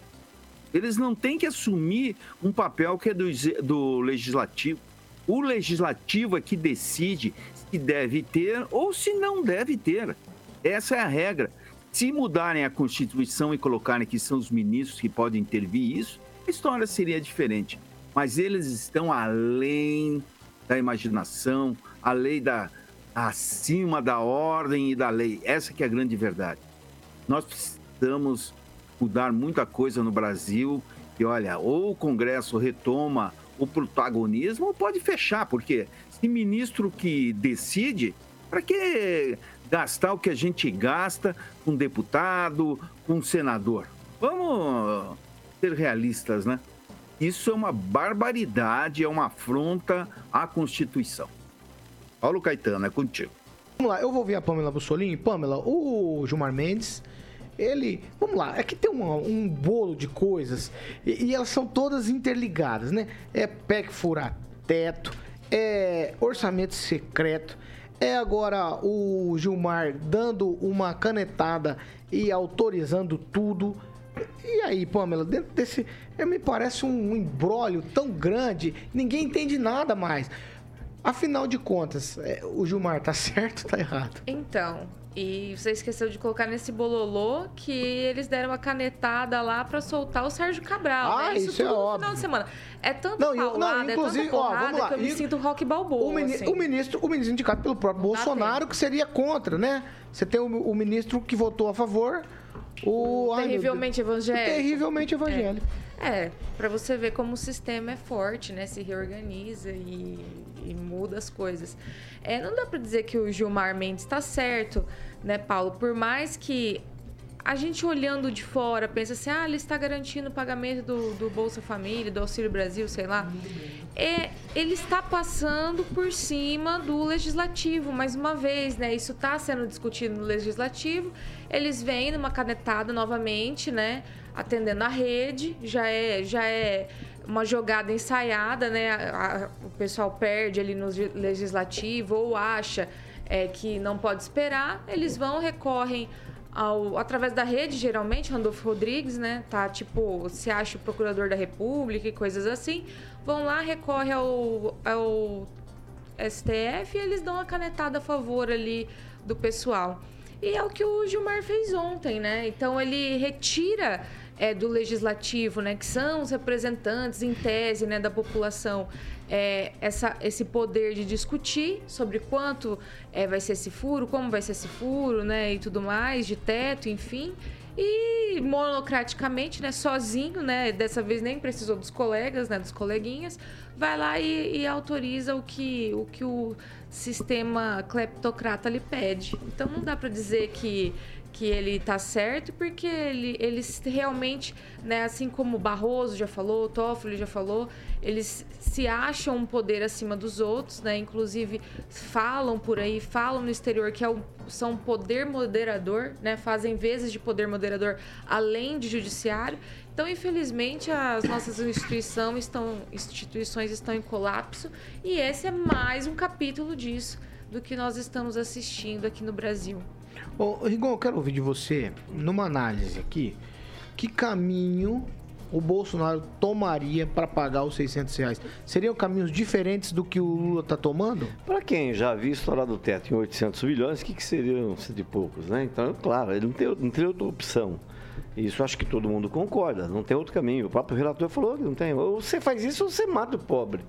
Eles não têm que assumir um papel que é do, do legislativo. O legislativo é que decide se deve ter ou se não deve ter. Essa é a regra. Se mudarem a Constituição e colocarem que são os ministros que podem intervir isso, a história seria diferente. Mas eles estão além da imaginação, além da acima da ordem e da lei. Essa que é a grande verdade. Nós precisamos mudar muita coisa no Brasil. E olha, ou o Congresso retoma o protagonismo ou pode fechar, porque se ministro que decide, para que gastar o que a gente gasta com deputado, com senador? Vamos ser realistas, né? Isso é uma barbaridade, é uma afronta à Constituição. Paulo Caetano, é contigo. Vamos lá, eu vou ouvir a Pamela Bussolini. Pamela, o Gilmar Mendes ele. Vamos lá, aqui tem um, um bolo de coisas e, e, elas são todas interligadas, né? É PEC furar teto, é orçamento secreto, é agora o Gilmar dando uma canetada e autorizando tudo. E aí, Pamela, dentro desse. É, me parece um embrólio tão grande, ninguém entende nada mais. Afinal de contas, é, o Gilmar tá certo ou tá errado? Então, e você esqueceu de colocar nesse bololô que eles deram uma canetada lá para soltar o Sérgio Cabral. Ah, né? isso, isso é óbvio. final de semana. É tanto não, paulada, não, inclusive, é tanta porrada ó, vamos lá. que eu me e, sinto rock balboa. O, mini, assim. o, ministro, o ministro indicado pelo próprio Bolsonaro, que seria contra, né? Você tem o, o ministro que votou a favor, o... o terrivelmente ai, evangélico. O terrivelmente evangélico. É, é para você ver como o sistema é forte, né? Se reorganiza e, e muda as coisas. É, não dá para dizer que o Gilmar Mendes está certo né, Paulo? Por mais que a gente olhando de fora pensa assim, ah, ele está garantindo o pagamento do, do Bolsa Família, do Auxílio Brasil, sei lá. É, ele está passando por cima do legislativo, mais uma vez, né? Isso está sendo discutido no legislativo. Eles vêm numa canetada novamente, né? Atendendo a rede, já é, já é uma jogada ensaiada, né? A, a, o pessoal perde ali no legislativo ou acha é, que não pode esperar, eles vão, recorrem ao, através da rede, geralmente, Randolfo Rodrigues, né? Tá tipo, se acha o procurador da República e coisas assim. Vão lá, recorre ao, ao STF e eles dão uma canetada a favor ali do pessoal. E é o que o Gilmar fez ontem, né? Então ele retira é, do legislativo, né, que são os representantes em tese né, da população, é, essa, esse poder de discutir sobre quanto é, vai ser esse furo, como vai ser esse furo, né, e tudo mais, de teto, enfim. e monocraticamente, né, sozinho, né, dessa vez nem precisou dos colegas, né, dos coleguinhas, vai lá e, e autoriza o que, o que o sistema cleptocrata lhe pede. Então não dá para dizer que que ele está certo, porque ele, eles realmente, né, assim como Barroso já falou, Toffoli já falou, eles se acham um poder acima dos outros, né? Inclusive falam por aí, falam no exterior que é o, são poder moderador, né? Fazem vezes de poder moderador além de judiciário. Então, infelizmente, as nossas instituições estão, instituições estão em colapso e esse é mais um capítulo disso do que nós estamos assistindo aqui no Brasil. Ô, Rigon, eu quero ouvir de você, numa análise aqui, que caminho o Bolsonaro tomaria para pagar os 600 reais? Seriam caminhos diferentes do que o Lula está tomando? Para quem já viu estourar do teto em 800 milhões, o que, que seriam cento e poucos, né? Então, claro, ele não tem, não tem outra opção. Isso acho que todo mundo concorda, não tem outro caminho. O próprio relator falou que não tem. Ou você faz isso ou você mata o pobre.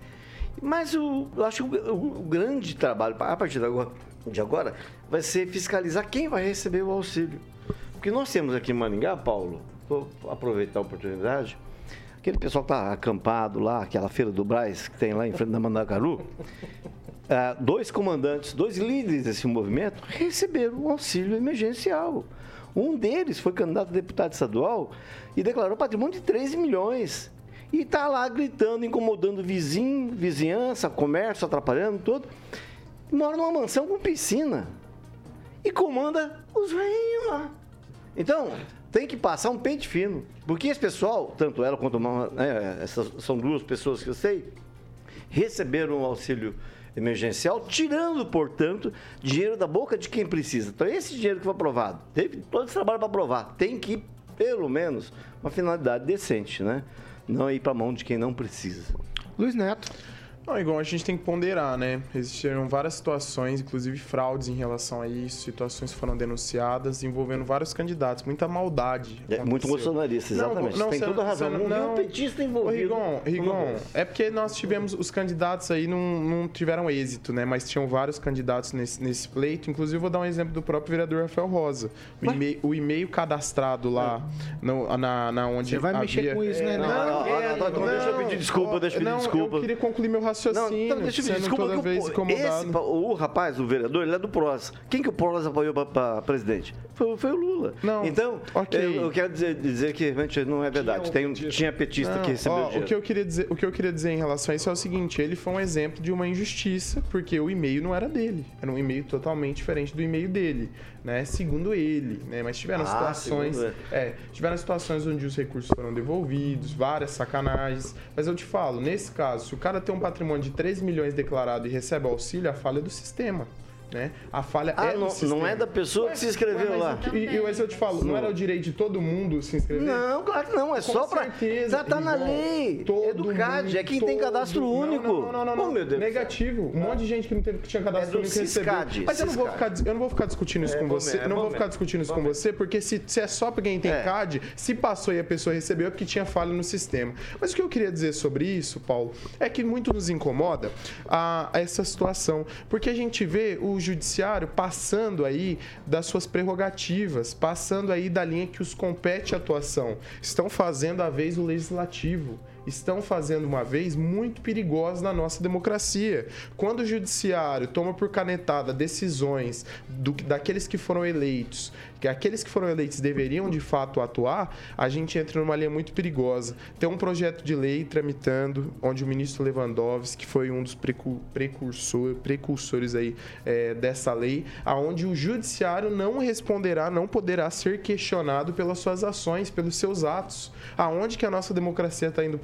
Mas o, eu acho que o, o, grande trabalho, a partir de agora, de agora, vai ser fiscalizar quem vai receber o auxílio. Porque nós temos aqui em Maringá, Paulo, vou aproveitar a oportunidade, aquele pessoal que está acampado lá, aquela feira do Braz que tem lá em frente da Mandacaru, ah, dois comandantes, dois líderes desse movimento receberam o auxílio emergencial. Um deles foi candidato a deputado estadual e declarou patrimônio de 13 milhões. E está lá gritando, incomodando vizinho, vizinhança, comércio, atrapalhando tudo mora numa mansão com piscina e comanda os velhinhos lá. Então, tem que passar um pente fino. Porque esse pessoal, tanto ela quanto uma, né, essas são duas pessoas que eu sei, receberam um auxílio emergencial, tirando, portanto, dinheiro da boca de quem precisa. Então, esse dinheiro que foi aprovado, teve todo esse trabalho para aprovar, tem que pelo menos, uma finalidade decente, né? Não ir para a mão de quem não precisa. Luiz Neto. Não, igual a gente tem que ponderar, né? Existiram várias situações, inclusive fraudes em relação a isso, situações foram denunciadas envolvendo vários candidatos, muita maldade. É, muito bolsonarista, exatamente. Não, não, tem você, toda a razão. Não, não, um petista envolvido. Ô, Rigon, Rigon é porque nós tivemos, os candidatos aí não, não tiveram êxito, né? Mas tinham vários candidatos nesse, nesse pleito. Inclusive, vou dar um exemplo do próprio vereador Rafael Rosa. O e-mail, o e-mail cadastrado lá, é. no, na, na onde Você vai havia... mexer com isso, né? Não, não, não, não, deixa eu pedir desculpa, deixa eu pedir desculpa. eu queria concluir meu raciocínio raciocínio. Não, então, deixa eu desculpa toda vez o, esse, o rapaz, o vereador, ele é do PROS. Quem que o PROS apoiou para presidente? Foi, foi, o Lula. Não, então, okay. eu, eu, quero dizer, dizer que realmente não é verdade. Tinha, Tem, tinha petista não, que recebeu ó, o que eu queria dizer O que eu queria dizer em relação a isso é o seguinte, ele foi um exemplo de uma injustiça, porque o e-mail não era dele. Era um e-mail totalmente diferente do e-mail dele né? Segundo ele, né? Mas tiveram ah, situações, é, tiveram situações onde os recursos foram devolvidos, várias sacanagens. Mas eu te falo, nesse caso, se o cara tem um patrimônio de 3 milhões declarado e recebe auxílio, a falha é do sistema. Né? A falha ah, é não, não é da pessoa que se inscreveu lá. E, e mas eu te falo, não. não era o direito de todo mundo se inscrever? Não, claro que não. É Com só para. Já tá na lei. Todo é do CAD, é quem tem cadastro único. Não, não, não, não. Oh, meu Deus Negativo. Um monte de gente que não teve, que tinha cadastro é único recebeu. Mas eu não, vou ficar, eu não vou ficar discutindo isso é, com você. É, eu não vou ficar discutindo isso com você, porque se, se é só para quem tem é. CAD, se passou e a pessoa recebeu, é porque tinha falha no sistema. Mas o que eu queria dizer sobre isso, Paulo, é que muito nos incomoda a, a essa situação. Porque a gente vê o judiciário passando aí das suas prerrogativas, passando aí da linha que os compete atuação. Estão fazendo a vez o legislativo estão fazendo uma vez muito perigosa na nossa democracia. Quando o judiciário toma por canetada decisões do, daqueles que foram eleitos que aqueles que foram eleitos deveriam de fato atuar, a gente entra numa linha muito perigosa. Tem um projeto de lei tramitando, onde o ministro Lewandowski, que foi um dos precursor, precursores aí é, dessa lei, aonde o judiciário não responderá, não poderá ser questionado pelas suas ações, pelos seus atos. Aonde que a nossa democracia está indo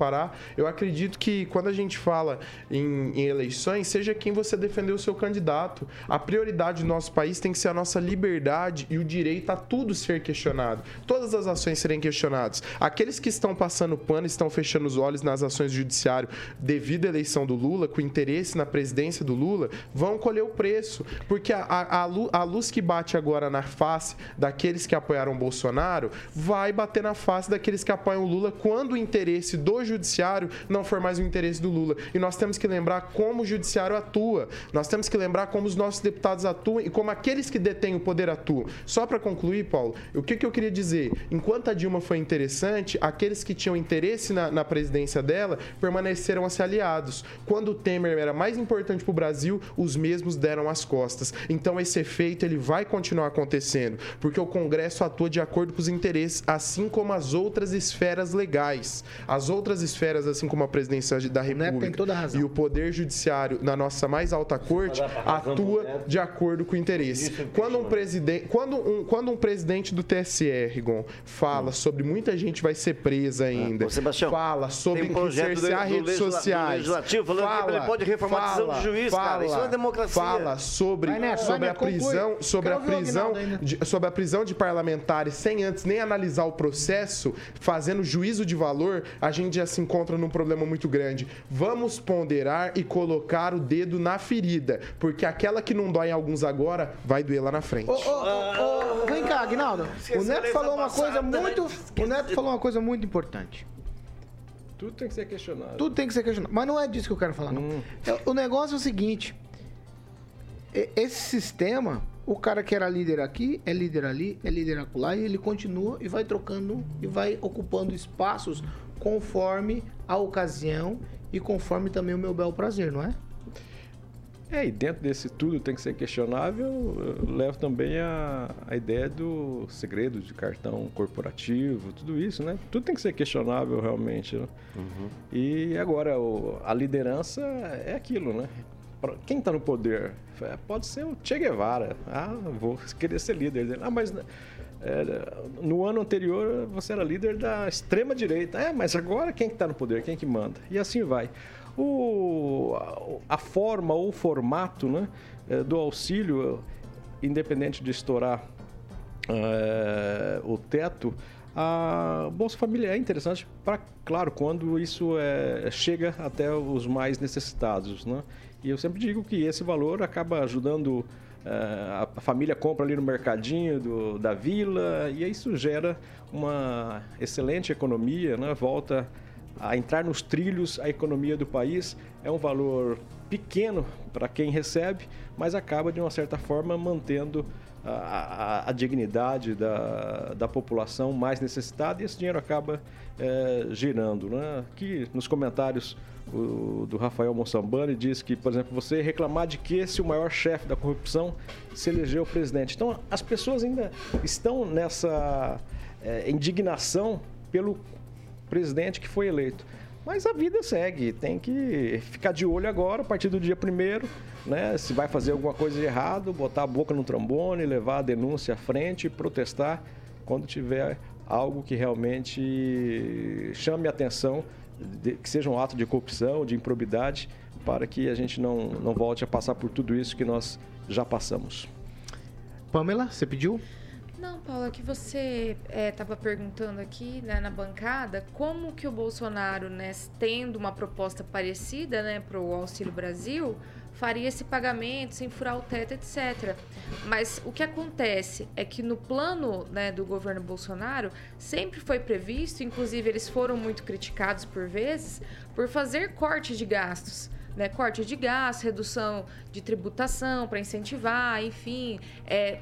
Eu acredito que quando a gente fala em, em eleições, seja quem você defender o seu candidato. A prioridade do nosso país tem que ser a nossa liberdade e o direito está tudo ser questionado. Todas as ações serem questionadas. Aqueles que estão passando pano, estão fechando os olhos nas ações do judiciário devido à eleição do Lula, com interesse na presidência do Lula, vão colher o preço. Porque a, a, a luz que bate agora na face daqueles que apoiaram Bolsonaro vai bater na face daqueles que apoiam o Lula quando o interesse do, judiciário não for mais o interesse do Lula. E nós temos que lembrar como o judiciário atua. Nós temos que lembrar como os nossos deputados atuam e como aqueles que detêm o poder atuam. Só para concluir, Paulo, o que, que eu queria dizer? Enquanto a Dilma foi interessante, aqueles que tinham interesse na, na presidência dela permaneceram a ser aliados. Quando o Temer era mais importante para o Brasil, os mesmos deram as costas. Então esse efeito ele vai continuar acontecendo, porque o Congresso atua de acordo com os interesses, assim como as outras esferas legais. As outras esferas, assim como a presidência da República tem toda a razão. e o Poder Judiciário na nossa mais alta corte atua de acordo com o interesse. É Quando um presidente, quando um, quando um presidente do TSE, Rigon, fala sobre muita gente vai ser presa ainda, Ô, Sebastião, fala sobre um do- cercear do redes legisla- do sociais, que ele pode reformar a decisão do juiz, cara. Isso é democracia. Fala sobre, Vai, Neto, sobre vai, a prisão, sobre a prisão, de, sobre a prisão de parlamentares sem antes nem analisar o processo, fazendo juízo de valor, a gente já se encontra num problema muito grande. Vamos ponderar e colocar o dedo na ferida, porque aquela que não dói em alguns agora vai doer lá na frente. Ô, ô, ô, ô, vem cá, Aguinaldo. O Neto falou uma coisa muito. né? O Neto falou uma coisa muito importante. Tudo tem que ser questionado. Tudo tem que ser questionado. Mas não é disso que eu quero falar, não. É, O negócio é o seguinte: esse sistema, o cara que era líder aqui, é líder ali, é líder acolá, e ele continua e vai trocando e vai ocupando espaços conforme a ocasião e conforme também o meu bel prazer, não é? É, e dentro desse tudo tem que ser questionável, eu levo também a, a ideia do segredo de cartão corporativo, tudo isso, né? Tudo tem que ser questionável realmente. Né? E agora, o- a liderança é aquilo, né? Pra- Quem está no poder? É, Pode ser o Che Guevara. Ah, vou querer ser líder dele. Ah, mas no ano anterior você era líder da extrema direita. É, mas agora quem que está no poder? Quem que manda? E assim vai. O, a, a forma ou o formato né, é, do auxílio, independente de estourar é, o teto, a Bolsa Família é interessante para, claro, quando isso é, chega até os mais necessitados. Né? E eu sempre digo que esse valor acaba ajudando. É, a família compra ali no mercadinho do- da vila e isso gera uma excelente economia, né? volta a entrar nos trilhos a economia do país. É um valor pequeno para quem recebe, mas acaba de uma certa forma mantendo a, a- a dignidade da, da população mais necessitada e esse dinheiro acaba eh, girando. Né? Aqui nos comentários o- do Rafael Monsambani diz que, por exemplo, você reclamar de que esse o maior chefe da corrupção se elegeu presidente. Então as pessoas ainda estão nessa eh, indignação pelo presidente que foi eleito. Mas a vida segue, tem que ficar de olho agora, a partir do dia primeiro, né? Se vai fazer alguma coisa de errado, botar a boca no trombone, levar a denúncia à frente protestar quando tiver algo que realmente chame a atenção, de- que seja um ato de corrupção, de improbidade, para que a gente não, não volte a passar por tudo isso que nós já passamos. Pamela, você pediu? Não, Paula, que você estava perguntando aqui né, na bancada como que o Bolsonaro, né, tendo uma proposta parecida né, para o Auxílio Brasil, faria esse pagamento sem furar o teto, etc. Mas o que acontece é que no plano né, do governo Bolsonaro sempre foi previsto, inclusive eles foram muito criticados por vezes, por fazer corte de gastos. Né, corte de gastos, redução de tributação para incentivar, enfim, é,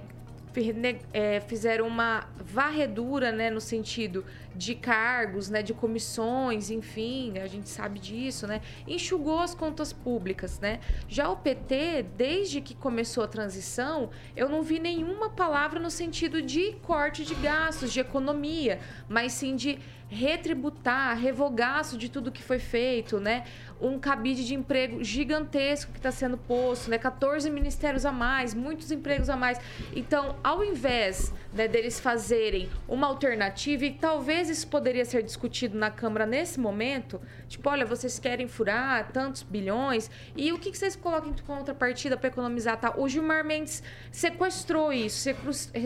fizeram uma varredura, né, no sentido de cargos, né, de comissões, enfim, a gente sabe disso, né, enxugou as contas públicas, né. Já o PT, desde que começou a transição, eu não vi nenhuma palavra no sentido de corte de gastos, de economia, mas sim de retributar, revogaço de tudo que foi feito, né? Um cabide de emprego gigantesco que está sendo posto, né? 14 ministérios a mais, muitos empregos a mais. Então, ao invés né, deles fazerem uma alternativa, e talvez isso poderia ser discutido na Câmara nesse momento, tipo, olha, vocês querem furar tantos bilhões, e o que, que vocês colocam em contrapartida para economizar? Tá? O Gilmar Mendes sequestrou isso,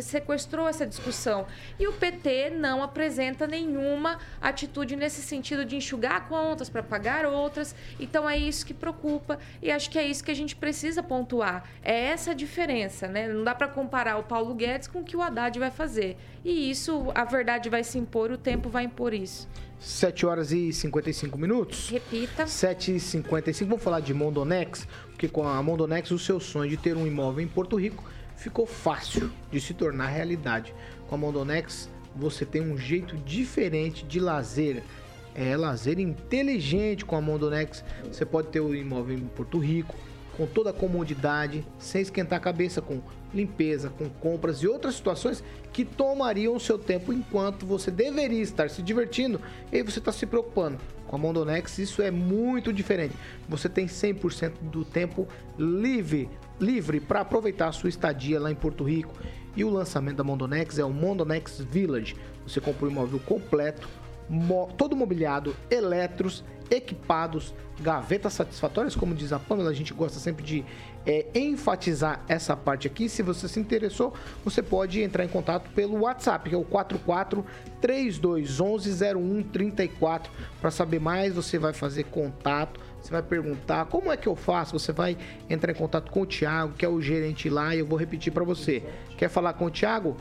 sequestrou essa discussão. E o PT não apresenta nenhuma atitude nesse sentido de enxugar contas para pagar outras. Então é isso que preocupa e acho que é isso que a gente precisa pontuar. É essa a diferença, né? Não dá para comparar o Paulo Guedes com o que o Haddad vai fazer. E isso, a verdade vai se impor, o tempo vai impor isso. 7 horas e 55 minutos. Repita. 7 e 55 Vamos falar de Mondonex, porque com a Mondonex o seu sonho de ter um imóvel em Porto Rico ficou fácil de se tornar realidade. Com a Mondonex você tem um jeito diferente de lazer. É lazer inteligente com a Mondonex. Você pode ter o imóvel em Porto Rico com toda a comodidade, sem esquentar a cabeça com limpeza, com compras e outras situações que tomariam o seu tempo enquanto você deveria estar se divertindo e você está se preocupando. Com a Mondonex isso é muito diferente. Você tem 100% do tempo livre, livre para aproveitar a sua estadia lá em Porto Rico. E o lançamento da Mondonex é o Mondonex Village. Você compra o imóvel completo, mo- todo mobiliado, eletros, equipados, gavetas satisfatórias, como diz a Pamela, a gente gosta sempre de é, enfatizar essa parte aqui. Se você se interessou, você pode entrar em contato pelo WhatsApp, que é o 44 3211 0134. Para saber mais, você vai fazer contato, você vai perguntar como é que eu faço, você vai entrar em contato com o Thiago, que é o gerente lá, e eu vou repetir para você. Quer falar com o Thiago?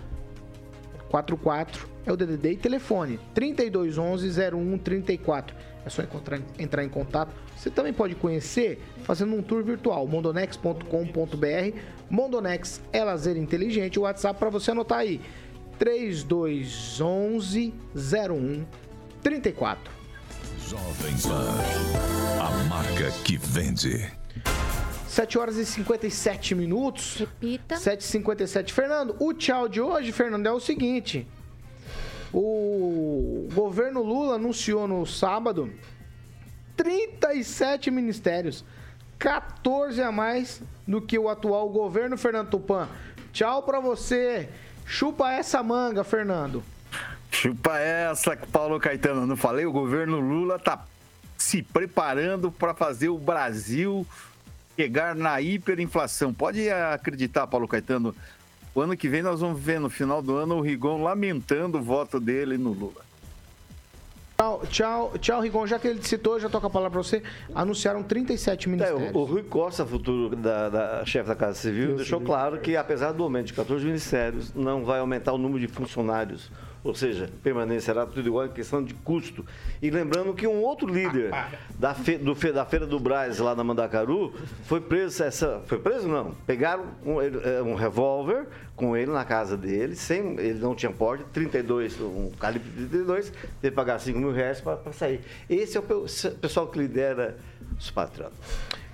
44 é o DDD e telefone 3211 0134. É só encontrar, entrar em contato. Você também pode conhecer fazendo um tour virtual mondonex.com.br. Mondonex é lazer inteligente. O WhatsApp para você anotar aí 3211 0134. Jovem Pan, a marca que vende. 7 horas e 57 minutos. Repita. 7h57. Fernando, o tchau de hoje, Fernando, é o seguinte. O governo Lula anunciou no sábado 37 ministérios. 14 a mais do que o atual governo, Fernando Tupan. Tchau pra você. Chupa essa manga, Fernando. Chupa essa, Paulo Caetano. Não falei? O governo Lula tá se preparando para fazer o Brasil chegar na hiperinflação. Pode acreditar, Paulo Caetano. O ano que vem nós vamos ver no final do ano o Rigon lamentando o voto dele no Lula. Tchau, tchau, tchau, Rigon. Já que ele citou, já toca a palavra pra você. Anunciaram 37 É, ministérios. o, o Rui Costa, futuro da, da chefe da Casa Civil, deixou claro que, apesar do aumento de 14 ministérios, não vai aumentar o número de funcionários. Ou seja, permanecerá tudo igual em questão de custo. E lembrando que um outro líder da, fe- do da Feira do Brás, lá na Mandacaru, foi preso. Essa, foi preso, não. Pegaram um, é, um revólver com ele na casa dele, sem, ele não tinha porte, 32, um calibre 32, teve que pagar 5 mil reais para sair. Esse é o pessoal que lidera os patrões.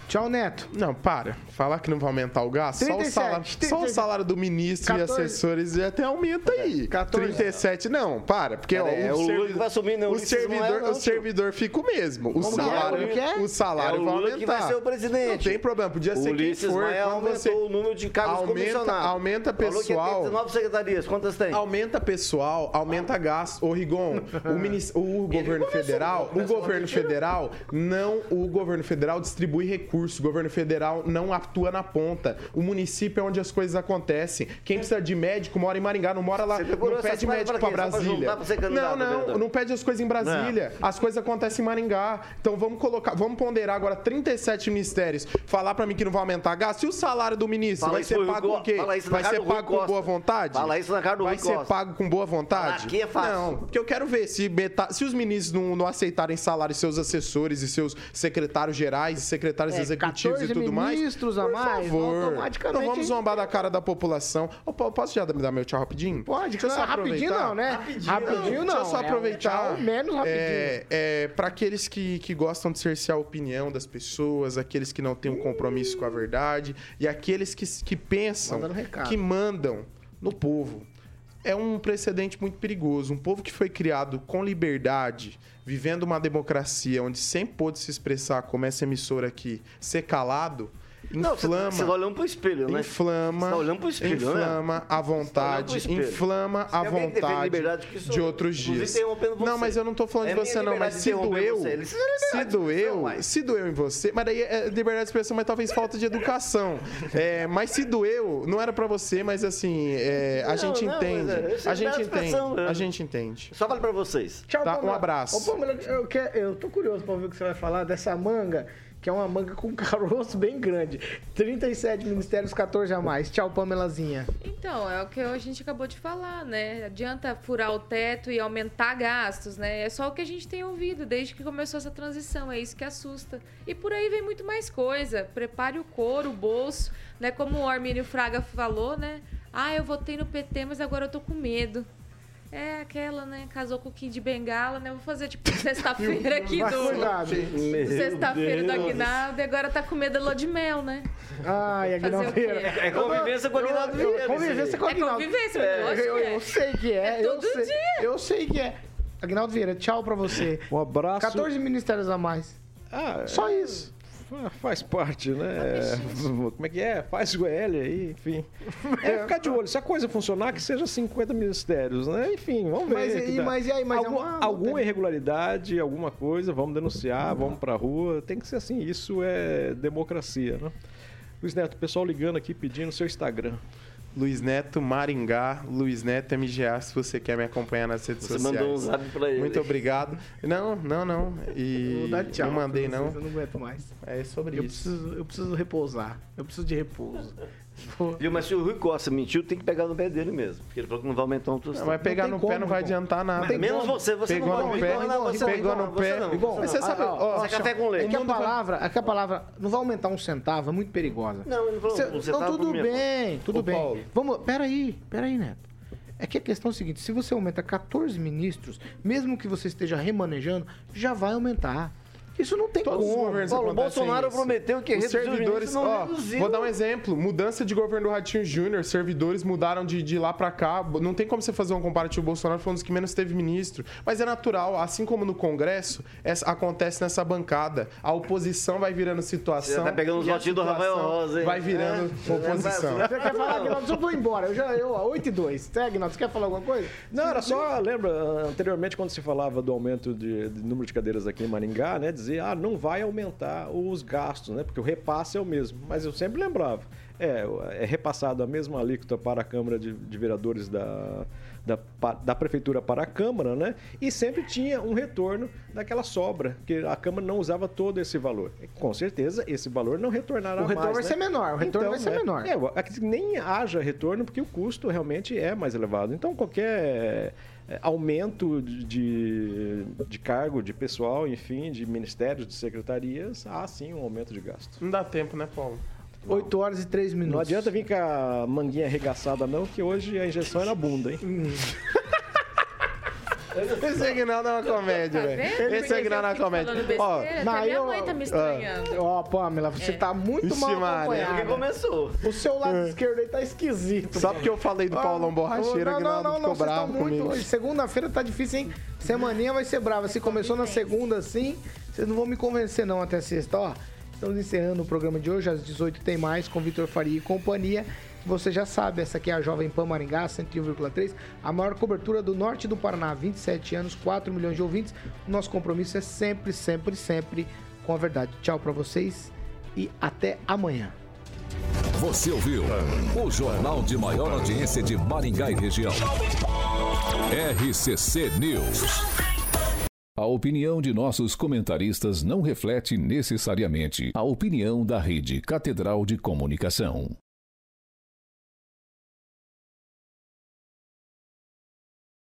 Tchau, Neto. Não, para. Falar que não vai aumentar o gasto. Só o, 37, salário, só o 37. salário do ministro 14. e assessores até aumenta aí. 14. 37, não, para. Porque ó, é o Lula que vai assumir, né? O o Ulisses não é, servidor, não, o servidor fica o mesmo. O é? salário, é? o salário É o vai aumentar. que vai ser o presidente. Não tem problema, podia O ser Ulisses quem for. Maia quando aumentou você o número de cargos aumenta, comissionados. aumenta Falou pessoal. 19 secretarias. Quantas tem? Aumenta pessoal, aumenta gasto. Ô, Rigon, o, minis- o governo federal, o governo federal não, o governo federal distribui recursos, o governo federal não atua na ponta. O município é onde as coisas acontecem. Quem precisa de médico mora em Maringá, não mora lá, não pede médico pra Brasília. pra Não, não, não pede as coisas em Brasília. As coisas acontecem em Maringá. Então vamos colocar, vamos ponderar agora 37 ministérios. Falar pra mim que não vai aumentar gasto. E o salário do ministro Fala vai ser pago Co- com o quê? Vai ser pago com boa vontade? Fala isso na cara do Vai ser pago com boa vontade? Aqui é fácil. Não, porque eu quero ver se, se os ministros não, não aceitarem salário seus assessores e seus secretários gerais e secretários É, executivos e 14 tudo mais. ministros a por mais, favor, automaticamente, Não vamos zombar da cara da população. Ô, Paulo, posso já me dar meu tchau rapidinho? Pode, Deixa eu não, só rapidinho aproveitar. não, né? Rapidinho, não. Deixa eu só é um aproveitar. tchau menos rapidinho. É, é, para aqueles que, que gostam de cercear a opinião das pessoas, aqueles que não têm um compromisso com a verdade e aqueles que, que pensam Mandando que mandam no povo. É um precedente muito perigoso. Um povo que foi criado com liberdade, vivendo uma democracia onde sempre pôde se expressar, como essa emissora aqui, ser calado, inflama. você tá olhando pro espelho, né? Inflama, Você tá olhando pro espelho, né? inflama a vontade, tá inflama a defende vontade de outros Inclusive, dias. Não, mas eu não tô falando É de você não, mas se doeu, você. Se doeu, se doeu em você, mas daí é liberdade de expressão, mas talvez falta de educação. É, mas se doeu, não era pra você, mas assim, é, a Não, gente não, entende. é, é a gente entende. né? A gente entende. Só vale pra vocês. Tchau, Tá, um abraço. Ô, Pamela, eu, quero- eu tô curioso pra ver o que você vai falar dessa manga que é uma manga com caroço bem grande. 37 ministérios, 14 a mais. Tchau, Pamelazinha. Então, é o que a gente acabou de falar, né? Adianta furar o teto e aumentar gastos, né? É só o que a gente tem ouvido desde que começou essa transição. É isso que assusta. E por aí vem muito mais coisa. Prepare o couro, o bolso, né? Como o Armínio Fraga falou, né? Ah, eu votei no PT, mas agora eu tô com medo. É aquela, né? Casou com o Kim de Bengala, né? Vou fazer tipo sexta-feira aqui do. Sexta-feira do. Aguinaldo e agora tá com medo da lua de mel, né? Ai, Aguinaldo? Vieira. É convivência com o Aguinaldo Eu- eu- Vieira, Convivência com o É Aguinaldo. convivência, mas eu eu, é. eu sei que é. É eu todo sei, dia. Eu sei que é. Aguinaldo Vieira, tchau pra você. Um abraço. 14 ministérios a mais. Ah, Só isso. Fa- Faz parte, né? Como é que é? Faz o L aí, enfim. É ficar de olho. Se a coisa funcionar, que seja 50 ministérios, né? Enfim, vamos ver. Mas e- mas e aí? Mas é Algum- uma- alguma irregularidade, alguma coisa, vamos denunciar, vamos pra rua. Tem que ser assim. Isso é democracia, né? Luiz Neto, o pessoal ligando aqui pedindo seu Instagram. Luiz Neto Maringá, Luiz Neto MGA, se você quer me acompanhar nas redes Você sociais. mandou um zap pra ele. Muito obrigado. Não, não, não. E Vou dar tchau. não mandei, não. Eu não aguento mais. É sobre Eu isso. preciso, eu preciso repousar. Eu preciso de repouso. Viu, mas se o Rui Costa mentiu, tem que pegar no pé dele mesmo. Porque ele falou que não vai aumentar um tostão. Mas pegar no como, pé não vai adiantar nada. tem Menos como. você, você Pegou não no vai. pé, Não, não, você pegou não, no você pé. não, você Mas você sabe, ó, Você é café com É leite. que a palavra, é que a palavra não vai aumentar um centavo, é muito perigosa. Não, ele falou, Cê- você não, tá tudo por minha bem, tudo bem. Vamos, peraí, peraí, Neto. É que a questão é o seguinte, se você aumenta 14 ministros, mesmo que você esteja remanejando, já vai aumentar. Isso não tem Todos os como. Paulo, Bolsonaro isso. prometeu que Os os servidores, não ó, reduziu. vou dar um exemplo. Mudança de governo do Ratinho Júnior, servidores mudaram de, de lá pra cá. Não tem como você fazer um comparativo. O Bolsonaro foi um dos que menos teve ministro. Mas é natural, assim como no Congresso, essa- acontece nessa bancada. A oposição vai virando situação. Você tá pegando os a votinhos do Rafael Rosa, hein? Vai virando É. oposição. Você quer falar, Aguinaldo? Eu vou embora. Eu já, eu, ó, 8 e 2. Você, Aguinaldo, você quer falar alguma coisa? Não, era só, lembra, anteriormente quando se falava do aumento de, de número de cadeiras aqui em Maringá, né? Dizer, ah, não vai aumentar os gastos, né? Porque o repasse é o mesmo. Mas eu sempre lembrava, é, é repassado a mesma alíquota para a Câmara de, de Vereadores da, da, da Prefeitura para a Câmara, né? E sempre tinha um retorno daquela sobra, que a Câmara não usava todo esse valor. Com certeza, esse valor não retornará O retorno mais, vai né? ser menor, o retorno vai ser é, menor. É, que nem haja retorno, porque o custo realmente é mais elevado. Então, qualquer é, aumento de, de, de cargo, de pessoal, enfim, de ministérios, de secretarias, há sim um aumento de gasto. Não dá tempo, né, Paulo? 8 horas e 3 minutos. Não adianta vir com a manguinha arregaçada, não, que hoje a injeção é na bunda, hein? Esse Aguinaldo é uma comédia, Tá velho. Esse Aguinaldo é uma comédia. Ó, Não, minha eu- mãe tá me estranhando. Ó, Pamela, você tá muito Ixi, mal Maria. Porque acompanhada. começou. O seu lado esquerdo aí tá esquisito. só porque eu falei do Paulão Borracheiro, não, não, Aguinaldo não, não, ficou vocês bravo muito. comigo. hoje. Segunda-feira tá difícil, hein? Semaninha vai ser brava. Se começou na segunda assim, vocês não vão me convencer não até sexta, ó. Estamos encerrando o programa de hoje, às 18 tem mais, com Vitor Faria e companhia. Você já sabe, essa aqui é a Jovem Pan Maringá, 101,3, a maior cobertura do norte do Paraná, 27 anos, 4 milhões de ouvintes. O nosso compromisso é sempre, sempre, sempre com a verdade. Tchau pra vocês e até amanhã. Você ouviu o jornal de maior audiência de Maringá e região. RCC News. A opinião de nossos comentaristas não reflete necessariamente a opinião da Rede Catedral de Comunicação.